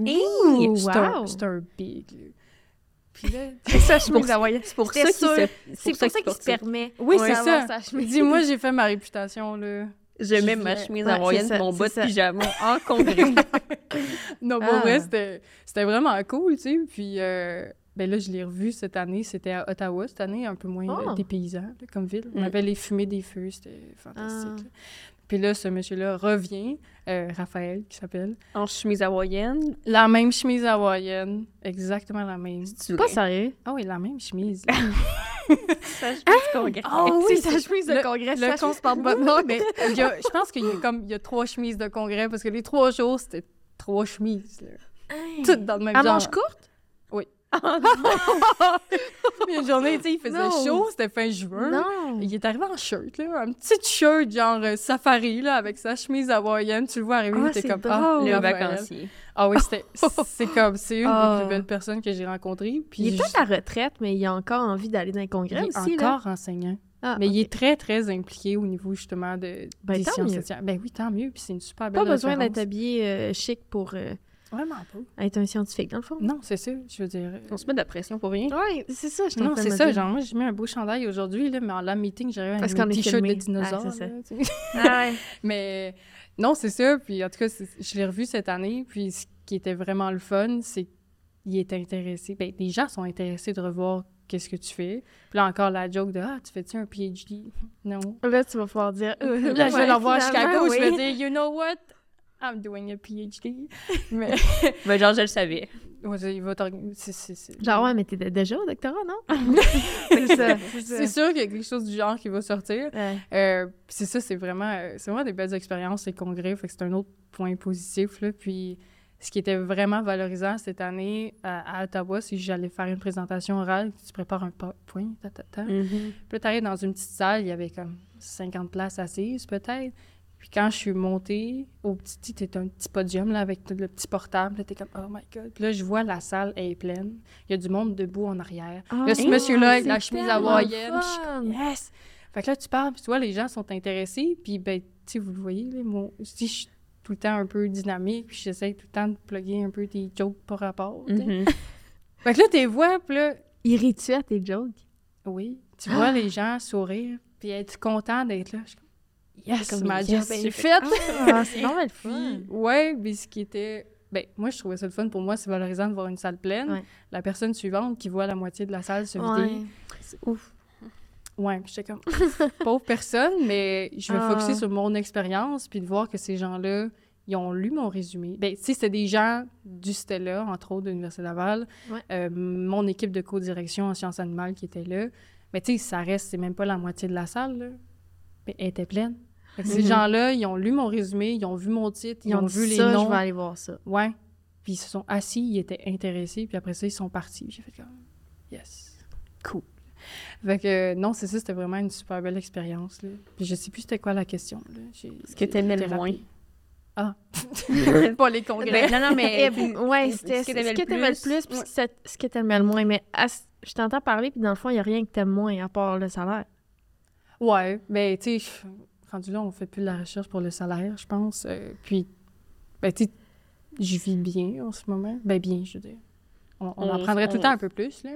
Un, wow! c'est un big. Puis là, C'est ça, C'est pour, c'est pour ça qu'il se... C'est pour ça qu'il se permet. Oui, c'est ça. sa chemise. dis-moi, j'ai fait ma réputation, là. Je mets ma chemise Ouais, en moyenne c'est ça, mon bas de ça. pyjama en congrès. non, pour Ah. vrai, c'était c'était vraiment cool, tu sais. Puis, euh, ben là, je l'ai revu cette année. C'était à Ottawa cette année, un peu moins Oh. euh, dépaysant là, comme ville. On Mm. avait les fumées des feux, c'était fantastique. Ah. Puis là, ce monsieur-là revient, euh, Raphaël, qui s'appelle. En chemise hawaïenne. La même chemise hawaïenne, exactement la même. C'est Pas sérieux? Ah oui, la même chemise. sa chemise congrès. Oh oui, sa chemise de congrès, le chemise porte-bonheur. Mais il y a- je pense qu'il y a comme il y a trois chemises de congrès parce que les trois jours c'était trois chemises là. toutes dans le même À genre. manches courtes? Puis une journée, tu sais, il faisait Non. chaud, c'était fin juin. Non. Il est arrivé en shirt, là, un petit shirt genre euh, safari, là, avec sa chemise hawaïenne. Tu le vois arriver, Ah, t'es comme, drôle. ah, Le vacancier. Ah oui, c'était, c'est comme, c'est une Ah. des plus belles personnes que j'ai rencontrées. Puis Il est peut-être à la retraite, mais il a encore envie d'aller dans les il congrès est aussi. là. encore enseignant. Ah, Mais il est très, très impliqué au niveau, justement, de, Ben, des tant sciences mieux. sociales. Ben oui, tant mieux. Puis c'est une super belle Pas besoin d'être habillé euh, chic pour euh, Vraiment pas. être un scientifique, dans le fond. Non, c'est ça, je veux dire. On se met de la pression pour rien. Oui, c'est ça, je Non, c'est ça, genre, moi, j'ai mis un beau chandail aujourd'hui, là, mais en la meeting, qu'on un t-shirt de dinosaure. Ah, c'est ça. là, tu sais. Ah ouais. Mais non, c'est ça. Puis en tout cas, je l'ai revu cette année. Puis ce qui était vraiment le fun, c'est qu'il est intéressé. Ben, les gens sont intéressés de revoir qu'est-ce que tu fais. Puis là, encore la joke de Ah, tu fais-tu un PhD Non. Là, tu vas pouvoir dire. euh, Là, je vais ouais, le revoir à Chicago. Je vais oui. dire You know what? I'm doing a PhD. Mais Ben, genre, je le savais. Ouais, il va t'organiser. c'est- c'est- c'est- Genre, ouais, mais t'étais déjà au doctorat, non? c'est ça. C'est sûr qu'il y a quelque chose du genre qui va sortir. Ouais. Euh, c'est ça, c'est vraiment, euh, c'est vraiment des belles expériences, ces congrès. Fait que c'est un autre point positif. Là. Puis ce qui était vraiment valorisant cette année à, à Ottawa, c'est que j'allais faire une présentation orale, tu prépares un PowerPoint, ta, ta, ta. Mhm. Puis là, t'arrives dans une petite salle, il y avait comme 50 places assises peut-être. Puis quand je suis montée au petit, t'es un petit podium là, avec le petit portable, là, t'es comme « Oh my God! » Puis là, je vois la salle est pleine. Il y a du monde debout en arrière. Là, ce Ah, monsieur-là avec la chemise hawaïenne, puis je suis fun. comme, Yes! Fait que là, tu parles, puis tu vois, les gens sont intéressés, puis ben, tu sais, vous le voyez, là, mon... si je suis tout le temps un peu dynamique, puis j'essaie tout le temps de plugger un peu des jokes par rapport. Mhm. Fait que là, tu vois, puis là, rit-tu à tes jokes? oui, tu vois les gens sourire, puis être content d'être là. Je yes, comme, ma job est fait- faite! Ah, c'est normal le fun. Ouais, mais ce qui était. Ben, moi, je trouvais ça le fun. Pour moi, c'est valorisant de voir une salle pleine. Ouais. La personne suivante qui voit la moitié de la salle se Ouais. vider. Ouf. Ouais, j'étais comme, pauvre personne, mais je vais Ah. focuser sur mon expérience, puis de voir que ces gens-là, ils ont lu mon résumé. Ben, tu sais, c'était des gens du Stella, entre autres, de l'Université Laval, Ouais. euh, mon équipe de co-direction en sciences animales qui était là. Mais tu sais, ça reste, c'est même pas la moitié de la salle, là. Mais elle était pleine. Fait que ces gens-là, ils ont lu mon résumé, ils ont vu mon titre, ils, Ils ont vu les ça, noms. je vais aller voir ça. Ouais. Puis ils se sont assis, ils étaient intéressés, puis après ça, ils sont partis. J'ai fait comme, yes, cool. Fait que non, c'est ça, c'était vraiment une super belle expérience. Là. Puis je sais plus c'était quoi la question. Là. Ce que t'aimais le moins. Ah. pas les congrès. Ben, non, non, mais. Eh, ouais, c'était ce que t'aimais le plus. puis Ouais. ce que- t'aimais le moins. Mais à je t'entends parler, puis dans le fond, il n'y a rien que t'aimes moins à part le salaire. Ouais, ben tu sais, rendu là, on fait plus de la recherche pour le salaire, je pense. Euh, puis, ben tu sais, je vis bien en ce moment. Ben bien, je veux dire. On, on en On- prendrait tout le temps un peu plus, là.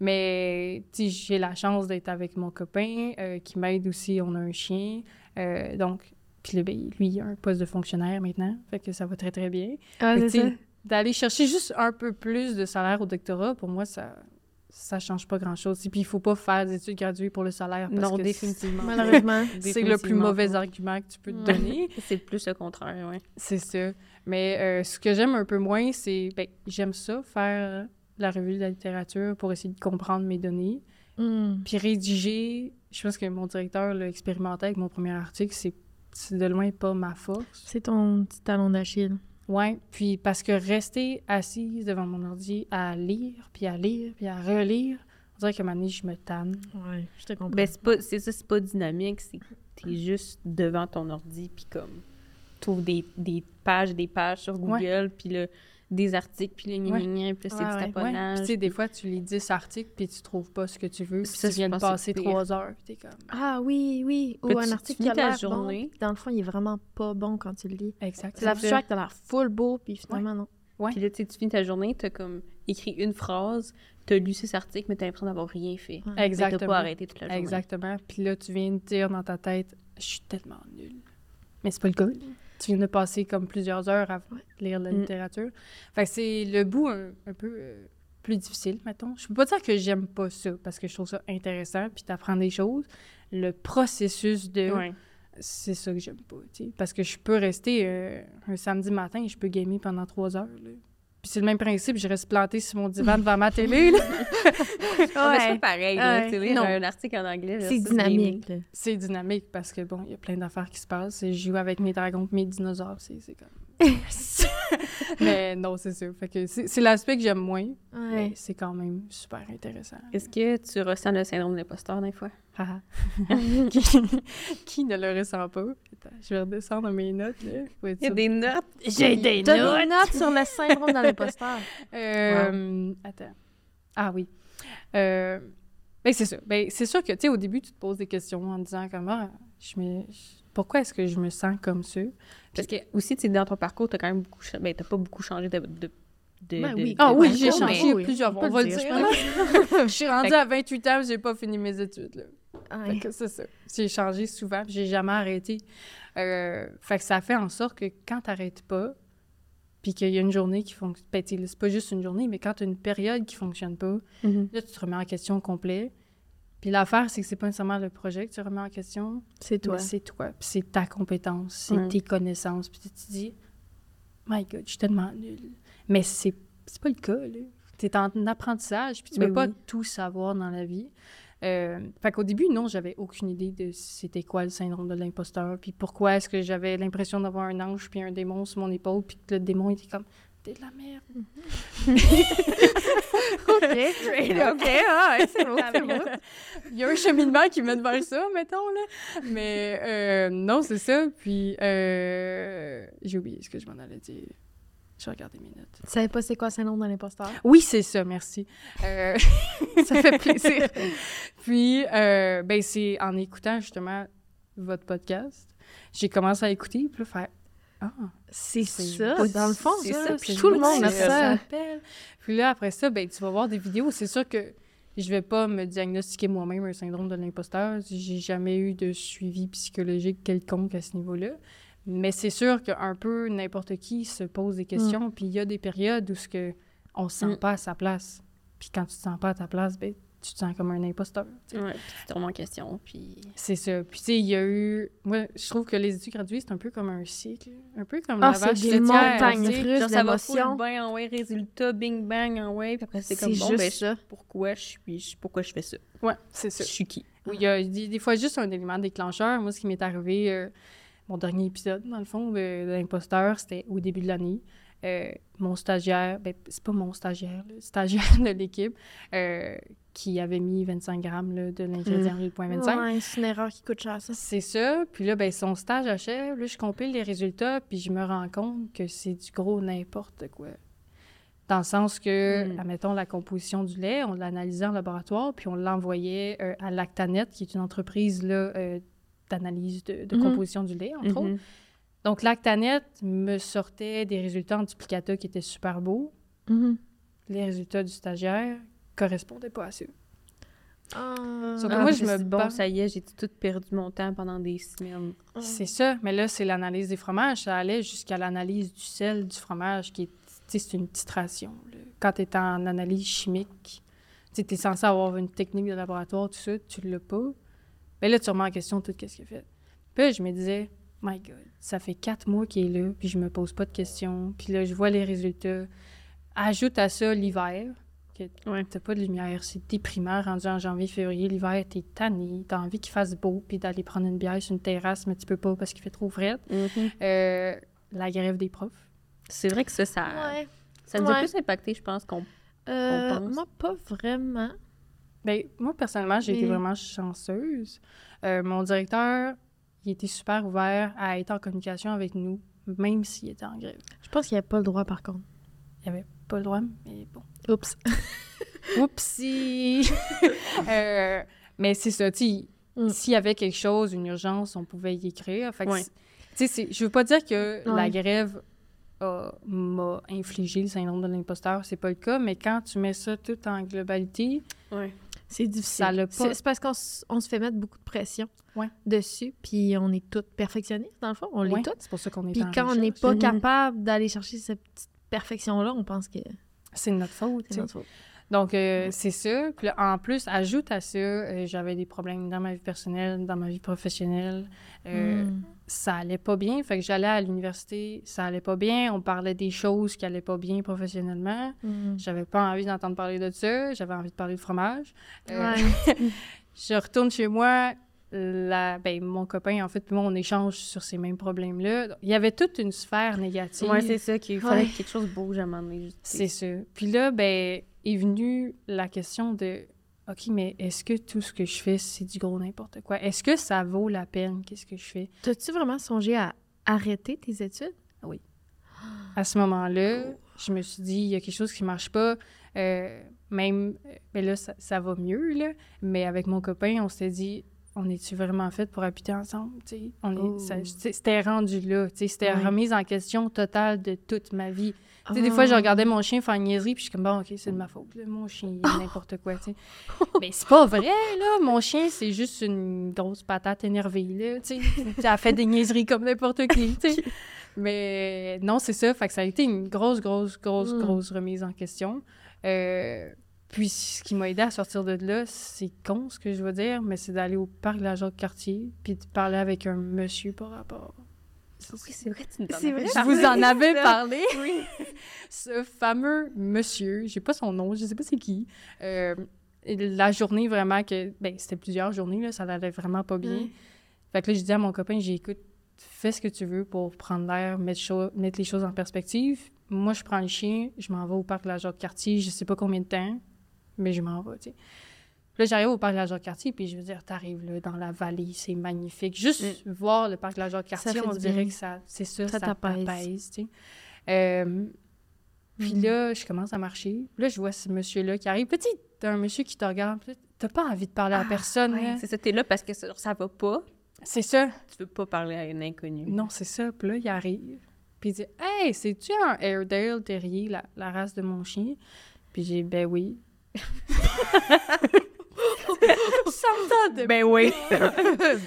Mais, tu sais, j'ai la chance d'être avec mon copain euh, qui m'aide aussi. On a un chien. Euh, donc, puis ben, lui, il a un poste de fonctionnaire maintenant. Fait que ça va très, très bien. Ah, D'aller chercher juste un peu plus de salaire au doctorat, pour moi, ça ça change pas grand-chose. Et puis, il faut pas faire des études graduées pour le salaire. Parce Non, que définitivement. Malheureusement. c'est le plus mauvais pas. argument que tu peux te donner. C'est plus le contraire, ouais. c'est ça. Mais euh, ce que j'aime un peu moins, c'est... Ben, j'aime ça, faire la revue de la littérature pour essayer de comprendre mes données. Hmm. Puis rédiger, je pense que mon directeur l'a expérimenté avec mon premier article, c'est c'est de loin pas ma force. C'est ton petit talon d'Achille. Ouais, puis parce que rester assise devant mon ordi à lire, puis à lire, puis à relire, on dirait moment donné, je me tanne. Ouais, je te comprends. Ben, c'est pas, c'est ça, c'est pas dynamique, c'est que t'es juste devant ton ordi, puis comme, t'ouvres des, des pages et des pages sur Google, puis là, des articles, puis le gna Ouais. gna puis là, c'est Ouais, du ouais. Ouais, taponnage. puis tu sais, des fois, tu lis 10 articles, puis tu trouves pas ce que tu veux, puis Ça, tu viens de passer c'est pire. trois heures, puis t'es comme... Ah oui, oui. Ou Puis là, un tu- article qui a l'air journée. bon, puis dans le fond, il est vraiment pas bon quand tu le lis. Exact. C'est l'abstract, t'as l'air full beau, puis finalement, non. Puis là, tu sais, tu finis ta journée, t'as comme écrit une phrase, t'as lu six articles, mais t'as l'impression d'avoir rien fait. Ouais. Mais t'as Exactement. pas arrêté toute la journée. Exactement. Puis là, tu viens de dire dans ta tête, je suis tellement nulle. Mais c'est pas le cas. Tu viens de passer comme plusieurs heures à lire la Mm. littérature. Fait que c'est le bout un, un peu euh, plus difficile, mettons. Je peux pas dire que j'aime pas ça, parce que je trouve ça intéressant, puis t'apprends des choses. Le processus de... Ouais. C'est ça que j'aime pas, tu sais. Parce que je peux rester euh, un samedi matin et je peux gamer pendant trois heures, là. Puis c'est le même principe, je reste plantée sur mon divan devant ma télé, là. Mais c'est pas Ouais. pareil, là, Ouais. lire un article en anglais. C'est dynamique. C'est dynamique parce que, bon, il y a plein d'affaires qui se passent. Je joue avec mes dragons et mes dinosaures, c'est c'est comme... Mais non, c'est ça. Fait que c'est l'aspect que j'aime moins, mais Ouais. c'est quand même super intéressant. Est-ce que tu ressens le syndrome de l'imposteur des fois? Qui, qui ne le ressent pas? Attends, je vais redescendre mes notes, là. Il y a sûr. des notes. J'ai des T'as des notes sur le syndrome de l'imposteur. Euh, Attends. Ah oui. Euh, ben, c'est ça. Ben, c'est sûr que, tu sais, au début, tu te poses des questions en disant comme, ah, je me... je- pourquoi est-ce que je me sens comme ça? Parce que aussi, tu dans ton parcours, t'as quand même beaucoup... Ben, t'as pas beaucoup changé de... de, de- Ben de- oui. Ah oui, j'ai changé oui, plusieurs fois, on va le dire, dire. je suis rendue à 28 ans, j'ai pas fini mes études, là. Fait Ouais. que c'est ça. J'ai changé souvent, j'ai jamais arrêté. Euh, fait que ça fait en sorte que quand t'arrêtes pas, puis qu'il y a une journée qui fonctionne... Ben, c'est pas juste une journée, mais quand t'as une période qui fonctionne pas, Mhm. Là, tu te remets en question au complet. Puis l'affaire, c'est que c'est pas nécessairement le projet que tu remets en question, C'est toi. mais c'est toi. Puis c'est ta compétence, c'est tes connaissances. Puis tu te dis, My God, je suis tellement nulle. Mais c'est c'est pas le cas, là. T'es en apprentissage, puis tu Ben peux pas tout savoir dans la vie. Euh, fait qu'au début, non, j'avais aucune idée de c'était quoi le syndrome de l'imposteur, puis pourquoi est-ce que j'avais l'impression d'avoir un ange puis un démon sur mon épaule, puis que le démon était comme t'es de la merde. OK. OK, ah, c'est beau, c'est beau. Il y a un cheminement qui mène vers ça, mettons, là. Mais euh, non, c'est ça. Puis, euh, j'ai oublié ce que je m'en allais dire. Je regarder mes notes. Tu savais pas c'est quoi syndrome de l'imposteur? Oui, c'est ça, merci. Euh, ça fait plaisir. Puis, euh, ben, c'est en écoutant justement votre podcast, j'ai commencé à écouter, puis là, faire Ah, C'est ça, dans le fond. c'est ça. ça, Puis c'est tout le monde a ça. Puis là, après ça, ben, tu vas voir des vidéos. C'est sûr que je vais pas me diagnostiquer moi-même un syndrome de l'imposteur. J'ai jamais eu de suivi psychologique quelconque à ce niveau-là. Mais c'est sûr qu'un peu n'importe qui se pose des questions. Puis il y a des périodes où ce que on se sent Mm. pas à sa place. Puis quand tu te sens pas à ta place, ben, tu te sens comme un imposteur. Ouais, puis tu te remets en question, puis... C'est ça. Puis, tu sais, il y a eu. Moi, je trouve que les études graduées, c'est un peu comme un cycle. Un peu comme Ah, la vache des montagnes russes Genre, ça va full bien en ouais, résultat, bing bang en ouais, puis après c'est comme bon, juste ben, ça. pourquoi je suis, je- pourquoi je fais ça? Ouais, c'est Je ça. suis qui? Où il y a des, des fois juste un élément déclencheur. Moi, ce qui m'est arrivé, euh, mon dernier épisode, dans le fond, de, de l'imposteur, c'était au début de l'année. Euh, mon stagiaire, ben, c'est pas mon stagiaire, le stagiaire de l'équipe, euh, qui avait mis 25 grammes là, de l'ingrédient le point 25. Ouais, c'est une erreur qui coûte cher, ça. C'est ça. Puis là, ben, son stage achève. Là, je compile les résultats, puis je me rends compte que c'est du gros n'importe quoi. Dans le sens que, Mm. admettons, la composition du lait, on l'analysait en laboratoire, puis on l'envoyait euh, à Lactanet, qui est une entreprise là, euh, d'analyse de, de Mhm. composition du lait, entre autres. Mhm. Donc, Lactanet me sortait des résultats en duplicata qui étaient super beaux. Mhm. Les résultats du stagiaire correspondaient pas à ça. Ah. Sauf que Ah, moi, je me c'est bon, bats. ça y est, j'ai tout perdu mon temps pendant des semaines. C'est ça, mais là, c'est l'analyse des fromages. Ça allait jusqu'à l'analyse du sel du fromage, qui est, tu sais, c'est une titration. là. Quand tu es en analyse chimique, tu es censé avoir une technique de laboratoire, tout ça, tu l'as pas. Mais là, tu remets en question tout ce qu'il a fait. Puis là, je me disais, my God, ça fait quatre mois qu'il est là, puis je me pose pas de questions. Puis là, je vois les résultats. Ajoute à ça l'hiver, que Ouais. t'as pas de lumière, c'est déprimant rendu en janvier, février. L'hiver, t'es tanné, t'as envie qu'il fasse beau, puis d'aller prendre une bière sur une terrasse, mais tu peux pas parce qu'il fait trop frais. Mhm. Euh, la grève des profs. C'est vrai que ça, ça, Ouais. ça nous a Ouais. plus impacté, je pense, qu'on... Euh, pense. moi, pas vraiment. Ben, moi, personnellement, j'ai été vraiment chanceuse. Euh, mon directeur, il était super ouvert à être en communication avec nous, même s'il était en grève. Je pense qu'il n'y avait pas le droit, par contre. Il avait pas le droit, mais bon. Oups. Oupsie! Euh, mais c'est ça, tu Mm. s'il y avait quelque chose, une urgence, on pouvait y écrire. Fait que c'est- c'est- je veux pas dire que la grève a- m'a infligé le syndrome de l'imposteur, c'est pas le cas, mais quand tu mets ça tout en globalité. C'est difficile. Ça l'a pas- C'est parce qu'on on se fait mettre beaucoup de pression dessus, puis on est toutes perfectionnistes, dans le fond. On l'est toutes. C'est pour ça qu'on est Puis quand on n'est pas capable d'aller chercher cette petite perfection-là, on pense que C'est de notre faute. c'est notre faute. Donc, euh, c'est ça. Puis en plus, ajoute à ça, euh, j'avais des problèmes dans ma vie personnelle, dans ma vie professionnelle. Euh, Mm. Ça allait pas bien. Fait que j'allais à l'université, ça allait pas bien. On parlait des choses qui allaient pas bien professionnellement. Mm. J'avais pas envie d'entendre parler de ça. J'avais envie de parler de fromage. Ouais. je retourne chez moi. La, ben, mon copain, en fait, puis moi, on échange sur ces mêmes problèmes-là. Il y avait toute une sphère négative. Ouais, c'est ça, qu'il fallait Ouais. que quelque chose bouge à un moment donné. C'est ça. Puis là, ben, est venue la question de OK, mais est-ce que tout ce que je fais, c'est du gros n'importe quoi? Est-ce que ça vaut la peine? Qu'est-ce que je fais? T'as-tu vraiment songé à arrêter tes études? À ce moment-là, je me suis dit, il y a quelque chose qui marche pas. Euh, même, mais là, ça, ça va mieux, là. Mais avec mon copain, on s'était dit, on est-tu vraiment fait pour habiter ensemble? tu sais? On est, Oh. c'était rendu là. C'était remise en question totale de toute ma vie. Des fois, je Ah. regardais mon chien faire une niaiserie, puis je suis comme, bon, OK, c'est de ma faute, là, mon chien, il est n'importe quoi, tu sais. Mais c'est pas vrai, là. Mon chien, c'est juste une grosse patate énervée, là, tu sais. Elle fait des niaiseries comme n'importe qui. Mais non, c'est ça. Fait que ça a été une grosse, grosse, grosse, Mm. grosse remise en question. Euh, puis ce qui m'a aidé à sortir de là, c'est con ce que je veux dire, mais c'est d'aller au parc de la Jacques-Cartier, puis de parler avec un monsieur par rapport. Oui, c'est vrai, tu C'est vrai, Je vous en avais parlé. Oui. Ce fameux monsieur, j'ai pas son nom, je sais pas c'est qui. euh, la journée vraiment que. Ben, c'était plusieurs journées, là, ça allait vraiment pas bien. Mm. Fait que là, je dis à mon copain, j'ai écoute, fais ce que tu veux pour prendre l'air, mettre, cho- mettre les choses en perspective. Moi, je prends le chien, je m'en vais au parc de la Jacques-Cartier, je sais pas combien de temps, mais je m'en vais, tu sais. Là, j'arrive au parc de la Jacques-Cartier, puis je veux dire, t'arrives là, dans la vallée, c'est magnifique. Juste voir le parc de la Jacques-Cartier, on dirait bien. que ça, c'est ça, Ça ça, t'apaise. tu sais. Euh, puis Mm. là, je commence à marcher. Là, je vois ce monsieur-là qui arrive. Petit, t'as un monsieur qui te regarde. T'as pas envie de parler à personne, Ouais, là. C'est ça, t'es là parce que ça, ça va pas. C'est ça. Tu veux pas parler à un inconnu. Non, c'est ça. Puis là, il arrive. Puis il dit Hey, c'est-tu un Airedale Terrier, la, la race de mon chien Puis j'ai Ben oui. De. Ben oui.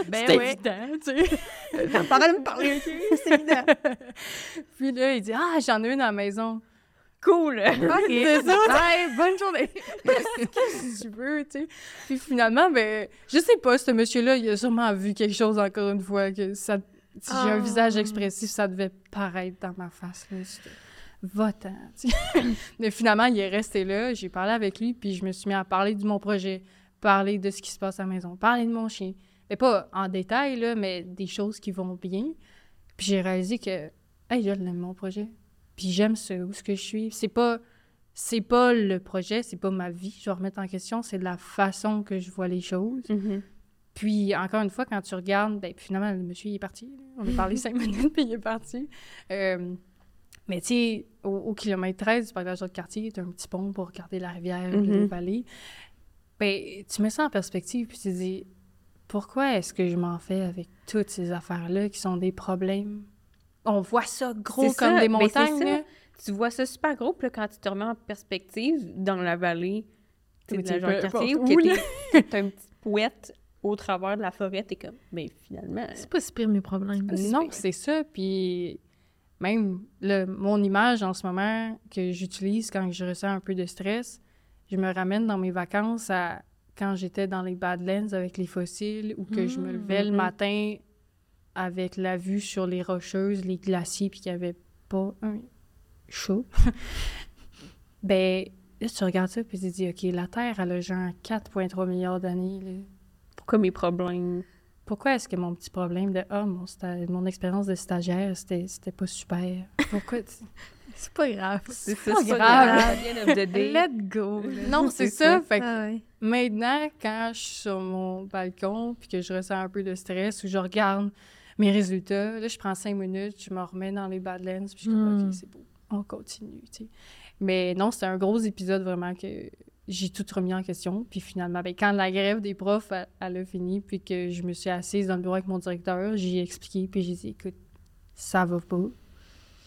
Ben oui. évident, tu sais. Pas de me parler, OK? C'est évident. Puis là, il dit Ah, j'en ai une à la maison. Cool. C'est ça. Bye, bonne journée. si tu veux, tu sais? Puis finalement, ben, je sais pas, ce monsieur-là, il a sûrement vu quelque chose encore une fois, que ça... Si j'ai un Ah. visage expressif, ça devait paraître dans ma face, là. Sais. Mais finalement, il est resté là, j'ai parlé avec lui, puis je me suis mis à parler de mon projet, parler de ce qui se passe à la maison, parler de mon chien. Mais pas en détail, là, mais des choses qui vont bien. Puis j'ai réalisé que, hey, je l'aime, mon projet. Puis j'aime ce, où ce que je suis. C'est pas c'est pas le projet, c'est pas ma vie je vais remettre en question, c'est la façon que je vois les choses. Mhm. Puis, encore une fois, quand tu regardes, ben, finalement, le monsieur, il est parti. là. On a parlé cinq minutes, puis il est parti. Euh, mais tu sais, au, au kilomètre 13 du parc de la quartier, tu as un petit pont pour regarder la rivière, les Mhm. vallées. Ben, tu mets ça en perspective, puis tu te dis, pourquoi est-ce que je m'en fais avec toutes ces affaires-là qui sont des problèmes? On voit ça gros comme ça, des ben, montagnes. Tu vois ça super gros, puis là, quand tu te remets en perspective, dans la vallée, de la Jacques-Cartier, où t'es- t'as une petite pouette au travers de la forêt, t'es comme, mais finalement... C'est pas si pire mes problèmes. Non, c'est ça. Puis même le, mon image en ce moment que j'utilise quand je ressens un peu de stress, je me ramène dans mes vacances à quand j'étais dans les Badlands avec les fossiles ou que je me levais le Mhm. matin avec la vue sur les rocheuses, les glaciers, puis qu'il n'y avait pas un chaud. ben, là, tu regardes ça, puis tu te dis, OK, la Terre, elle a genre 4,3 milliards d'années. Pourquoi mes problèmes... Pourquoi est-ce que mon petit problème de ah mon, mon expérience de stagiaire c'était c'était pas super? Pourquoi tu- C'est pas grave. C'est pas ça, grave. à the end of the day. Let go. Non, c'est C'est ça. ça. Fait que Ah ouais. maintenant quand je suis sur mon balcon puis que je ressens un peu de stress ou je regarde mes résultats, là je prends cinq minutes, je me remets dans les Badlands puis je suis comme Mm. OK, c'est beau. On continue, tu sais. Mais non, c'était un gros épisode vraiment que j'ai tout remis en question. Puis finalement, ben, quand la grève des profs, elle, elle a fini, puis que je me suis assise dans le bureau avec mon directeur, j'ai expliqué, puis j'ai dit, écoute, ça va pas.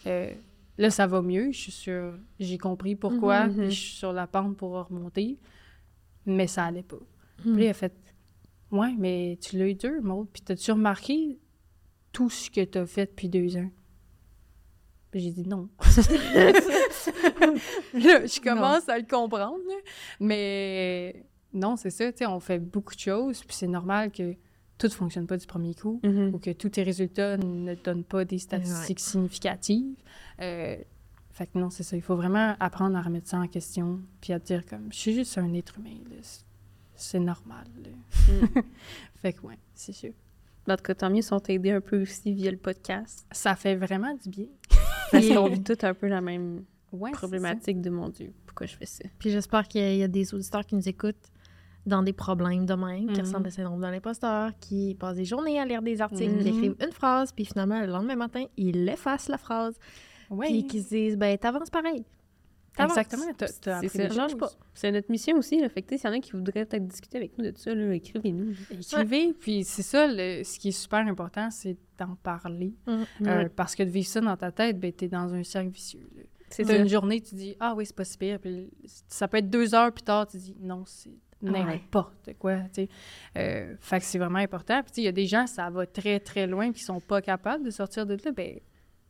Euh, là, ça va mieux, je suis sûre. J'ai compris pourquoi, Mhm, mhm. puis je suis sur la pente pour remonter. mais ça allait pas. Hmm. Puis il a fait Ouais, mais tu l'as eu dur, Maud. Puis t'as-tu remarqué tout ce que t'as fait depuis deux ans? Puis j'ai dit non. là, je commence à le comprendre, là. mais non, c'est ça, tu sais, on fait beaucoup de choses, puis c'est normal que tout ne fonctionne pas du premier coup Mhm. ou que tous tes résultats ne donnent pas des statistiques significatives. Euh, fait que non, c'est ça. Il faut vraiment apprendre à remettre ça en question, puis à te dire comme, je suis juste un être humain. C'est- normal. Mm. fait que ouais, c'est sûr. En tout cas, tant mieux si on t'a aidé un peu aussi via le podcast. Ça fait vraiment du bien. Parce qu'on vit tous un peu la même Ouais, c'est problématique de mon Dieu. Pourquoi je fais ça? Puis j'espère qu'il y, a- il y a des auditeurs qui nous écoutent dans des problèmes de même, qui Mhm. ressentent le syndrome de l'imposteur, qui passent des journées à lire des articles, Mhm. qui écrivent une phrase, puis finalement, le lendemain matin, ils effacent la phrase. Ouais. puis qui se disent, ben, t'avances pareil. Exactement. T'as, appris ça. pas. C'est notre mission aussi. Là. Fait que, s'il y en a qui voudraient peut-être discuter avec nous de ça, là, écrivez-nous. Écrivez, puis c'est ça, le- ce qui est super important, c'est d'en parler. Euh, Ouais. parce que de vivre ça dans ta tête, ben, t'es dans un cercle vicieux. là. C'est une journée, tu dis Ah oui, c'est pas si pire. Puis ça peut être deux heures plus tard, tu dis Non, c'est n'importe quoi. tu sais. Euh, fait que c'est vraiment important. Puis tu sais, il y a des gens, ça va très, très loin, qui sont pas capables de sortir de là. Ben,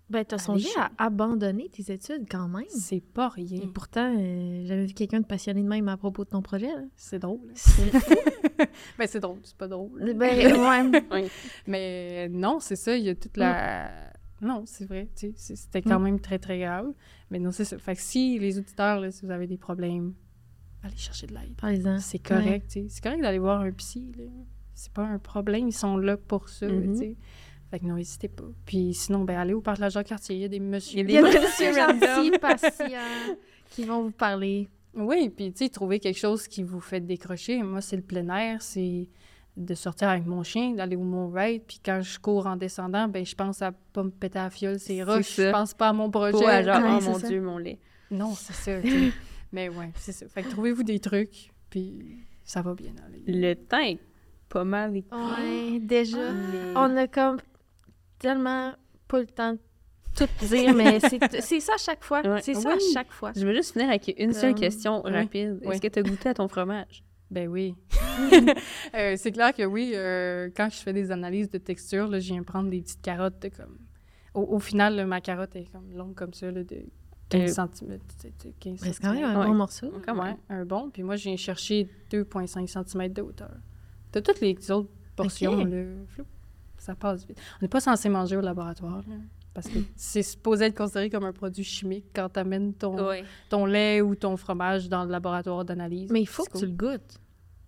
Ben, t'as songé à abandonner tes études quand même. c'est pas rien. Et pourtant, euh, j'avais vu quelqu'un de passionné de même à propos de ton projet. Là. C'est drôle. C'est- ben, c'est drôle, c'est pas drôle. ben, ouais. Mais non, c'est ça, il y a toute la... Non, c'est vrai, tu sais, c'est- c'était quand Mm. même très, très grave. Mais non, c'est ça. Fait que si les auditeurs, là, si vous avez des problèmes, allez chercher de l'aide. Parlez-en. C'est correct. C'est correct d'aller voir un psy, là. C'est pas un problème, ils sont là pour ça, Mhm. sais. Fait que non, n'hésitez pas. Puis sinon, ben, allez au parc de la Jacques-Cartier, il y a des messieurs... Il y a des messieurs gentils, patients, qui vont vous parler. Oui, puis tu sais, trouver quelque chose qui vous fait décrocher. Moi, c'est le plein air, c'est de sortir avec mon chien, d'aller au Mont Ride, puis quand je cours en descendant, ben je pense à pas me péter à la fiole, c'est C'est roches, je pense pas à mon projet. À genre, Ouais, oh mon ça. Dieu, mon lait. Non, c'est ça. Mais ouais, c'est ça. Fait que trouvez-vous des trucs, puis ça va bien aller. Le temps est pas mal écoulé. Ouais, déjà. mais- On a comme tellement pas le temps de tout dire, mais c'est c'est ça à chaque fois. Ouais. C'est ça Oui. à chaque fois. Je veux juste finir avec une seule Comme- question rapide. oui. Est-ce que tu as goûté à ton fromage? Ben oui. Euh, c'est clair que oui, euh, quand je fais des analyses de texture, là, je viens prendre des petites carottes de comme... Au, au final, là, ma carotte est comme longue comme ça, là, de 15 Euh, cm. 15 Mais C'est quand même un Ouais. bon morceau. Quand Ouais, même. un bon. Puis moi, je viens chercher 2,5 cm de hauteur. T'as toutes les autres portions, Ok. là, flou. Ça passe vite. On n'est pas censé manger au laboratoire, là, parce que c'est supposé être considéré comme un produit chimique quand tu amènes ton, ton lait ou ton fromage dans le laboratoire d'analyse. Mais il faut que tu le goûtes.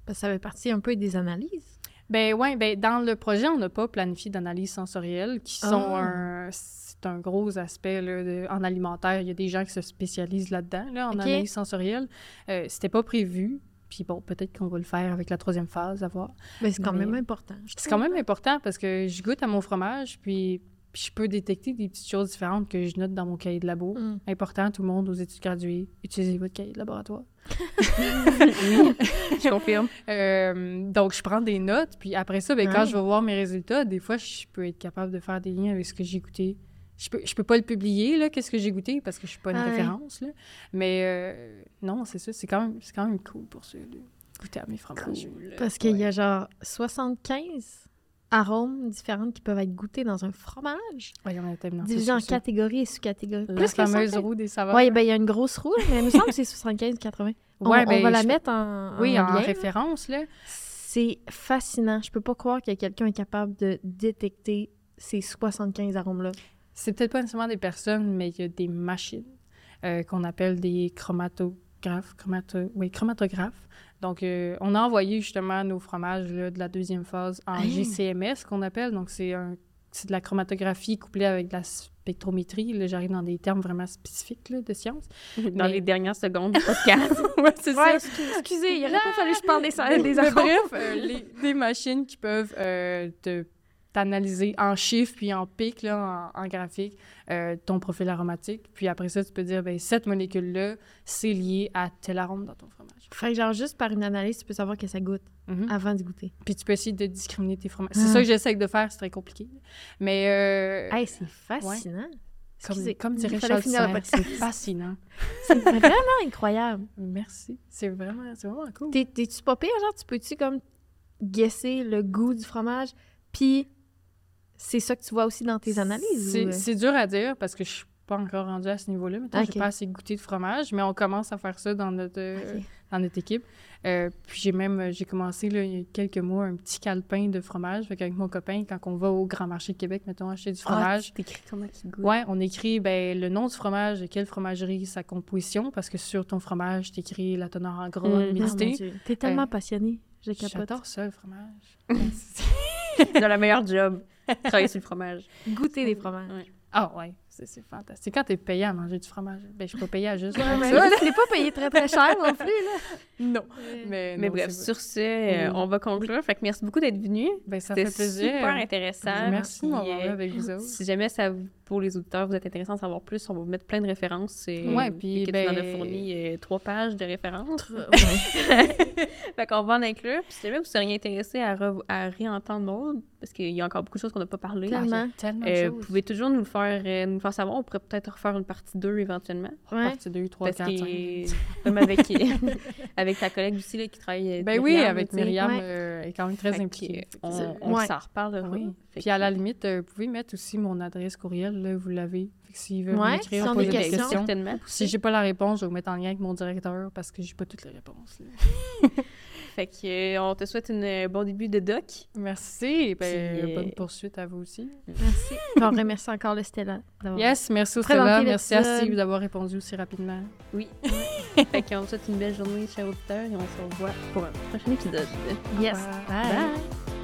Parce que ça fait partie un peu des analyses. Ben ouais, ben dans le projet, on n'a pas planifié d'analyse sensorielle, qui sont Ah. un... C'est un gros aspect là, de- en alimentaire. Il y a des gens qui se spécialisent là-dedans, là, en analyse sensorielle. Euh, C'était pas prévu. Puis bon, peut-être qu'on va le faire avec la troisième phase, à voir. Mais c'est quand Mais- même important. C'est quand même important parce que je goûte à mon fromage, puis, puis je peux détecter des petites choses différentes que je note dans mon cahier de labo. Mm. Important, tout le monde aux études graduées, utilisez votre cahier de laboratoire. Je confirme. Euh, donc, je prends des notes, puis après ça, ben, quand Ouais. je vais voir mes résultats, des fois, je peux être capable de faire des liens avec ce que j'ai goûté. Je peux, je peux pas le publier, là, qu'est-ce que j'ai goûté, parce que je suis pas une Ah référence, là. Mais euh, non, c'est ça, c'est quand, même, c'est quand même cool pour ça, de goûter à mes fromages. Parce qu'il y a genre 75 arômes différents qui peuvent être goûtés dans un fromage, Ouais, il y en a tellement. divisés c'est en catégories et sous-catégories. La Plus fameuse 100. roue des saveurs. Oui, ben il y a une grosse roue, mais il me semble que c'est 75-80. On, Ouais, on ben, va la mettre en, Oui, en lien, là. référence, là. C'est fascinant. Je peux pas croire que quelqu'un est capable de détecter ces 75 arômes-là. C'est peut-être pas nécessairement des personnes, mais il y a des machines euh, qu'on appelle des chromatographes. Chromato... Oui, chromatographes. Donc, euh, on a envoyé justement nos fromages là, de la deuxième phase en Hein? GCMS, qu'on appelle. Donc, c'est un... c'est de la chromatographie couplée avec de la spectrométrie. Là, j'arrive dans des termes vraiment spécifiques là, de sciences. Dans Mais- les dernières secondes du podcast. ouais, c'est ça. Ouais, excusez, il aurait pas fallu que je parle des, des bref, euh, les- des machines qui peuvent euh, te t'analyser en chiffres puis en pics, là, en, en graphique, euh, ton profil aromatique. Puis après ça, tu peux dire, ben cette molécule-là, c'est lié à tel arôme dans ton fromage. Fait que genre, juste par une analyse, tu peux savoir que ça goûte Mhm. avant de goûter. Puis tu peux essayer de discriminer tes fromages. C'est Ah. ça que j'essaie de faire, c'est très compliqué. Mais euh, Hey, c'est fascinant. Comme, Excusez, comme il dirait Charles c'est fascinant. C'est vraiment incroyable. Merci. C'est vraiment, vraiment cool. T'es- T'es-tu pas pire, genre, tu peux-tu comme guesser le goût du fromage, puis c'est ça que tu vois aussi dans tes analyses? C'est ou, euh? c'est dur à dire parce que je suis pas encore rendue à ce niveau-là. Maintenant, Ok. j'ai pas assez goûté de fromage, mais on commence à faire ça dans notre, euh, dans notre équipe. Euh, puis j'ai même, euh, j'ai commencé là, il y a quelques mois un petit calepin de fromage. Fait qu'avec mon copain, quand on va au Grand Marché de Québec, mettons, acheter du Ah, fromage, tu t'écris comment qu'il goûte. Ouais, on écrit ben, le nom du fromage, et quelle fromagerie, sa composition, parce que sur ton fromage, t'écris la teneur en gras, mon l'humidité. Dieu. T'es tellement passionné. Je capote. J'adore ça, le fromage. C'est le meilleur job. Travailler sur le fromage. Goûter des fromages. Ouais. Ah ouais, c'est c'est fantastique. Quand t'es payé à manger du fromage, ben je suis pas payée à juste Ouais, mais ça. là, pas payé très très cher non plus, là. Non. Mais, Mais non, bref, sur ce, euh, on va conclure. Fait que merci beaucoup d'être venu. ben, ça C'était fait plaisir. super intéressant. Merci de m'avoir eu euh, avec vous autres. Si jamais ça, vous- pour les auditeurs, vous êtes intéressant d'en savoir plus, on va vous mettre plein de références. euh, Ouais, puis, que tu en as ben- fourni euh, trois pages de références. Ouais. fait qu'on va en inclure. Puis si jamais vous seriez intéressé à, re- à réentendre Maud, parce qu'il y a encore beaucoup de choses qu'on n'a pas parlé, Tellement. Tellement euh, vous pouvez toujours nous le faire, euh, nous le faire savoir. On pourrait peut-être refaire une partie 2 éventuellement. Ouais. Partie 2, 3, Parce 4, 5. que, comme avec, avec ta collègue aussi là, qui travaille Ben oui, Myriam, avec tu sais. Myriam, Ouais. euh, est quand même très impliquée. on, on Ouais. s'en reparlera. Oui. Puis à la limite, euh, vous pouvez mettre aussi mon adresse courriel, là, vous l'avez. S'ils veulent Ouais, m'écrire, si poser des questions. questions. certainement. Si j'ai pas la réponse, je vais vous mettre en lien avec mon directeur parce que j'ai pas toutes les réponses. Fait que euh, on te souhaite un euh, bon début de doc. Merci. Ben, Puis, euh, bonne poursuite à vous aussi. Merci. On remercie encore le Stella. Yes, merci au Stella. Merci à. Steve d'avoir répondu aussi rapidement. Oui. fait qu'on te souhaite une belle journée, chers auditeurs, et on se revoit pour un prochain épisode. Yes. Bye. Bye.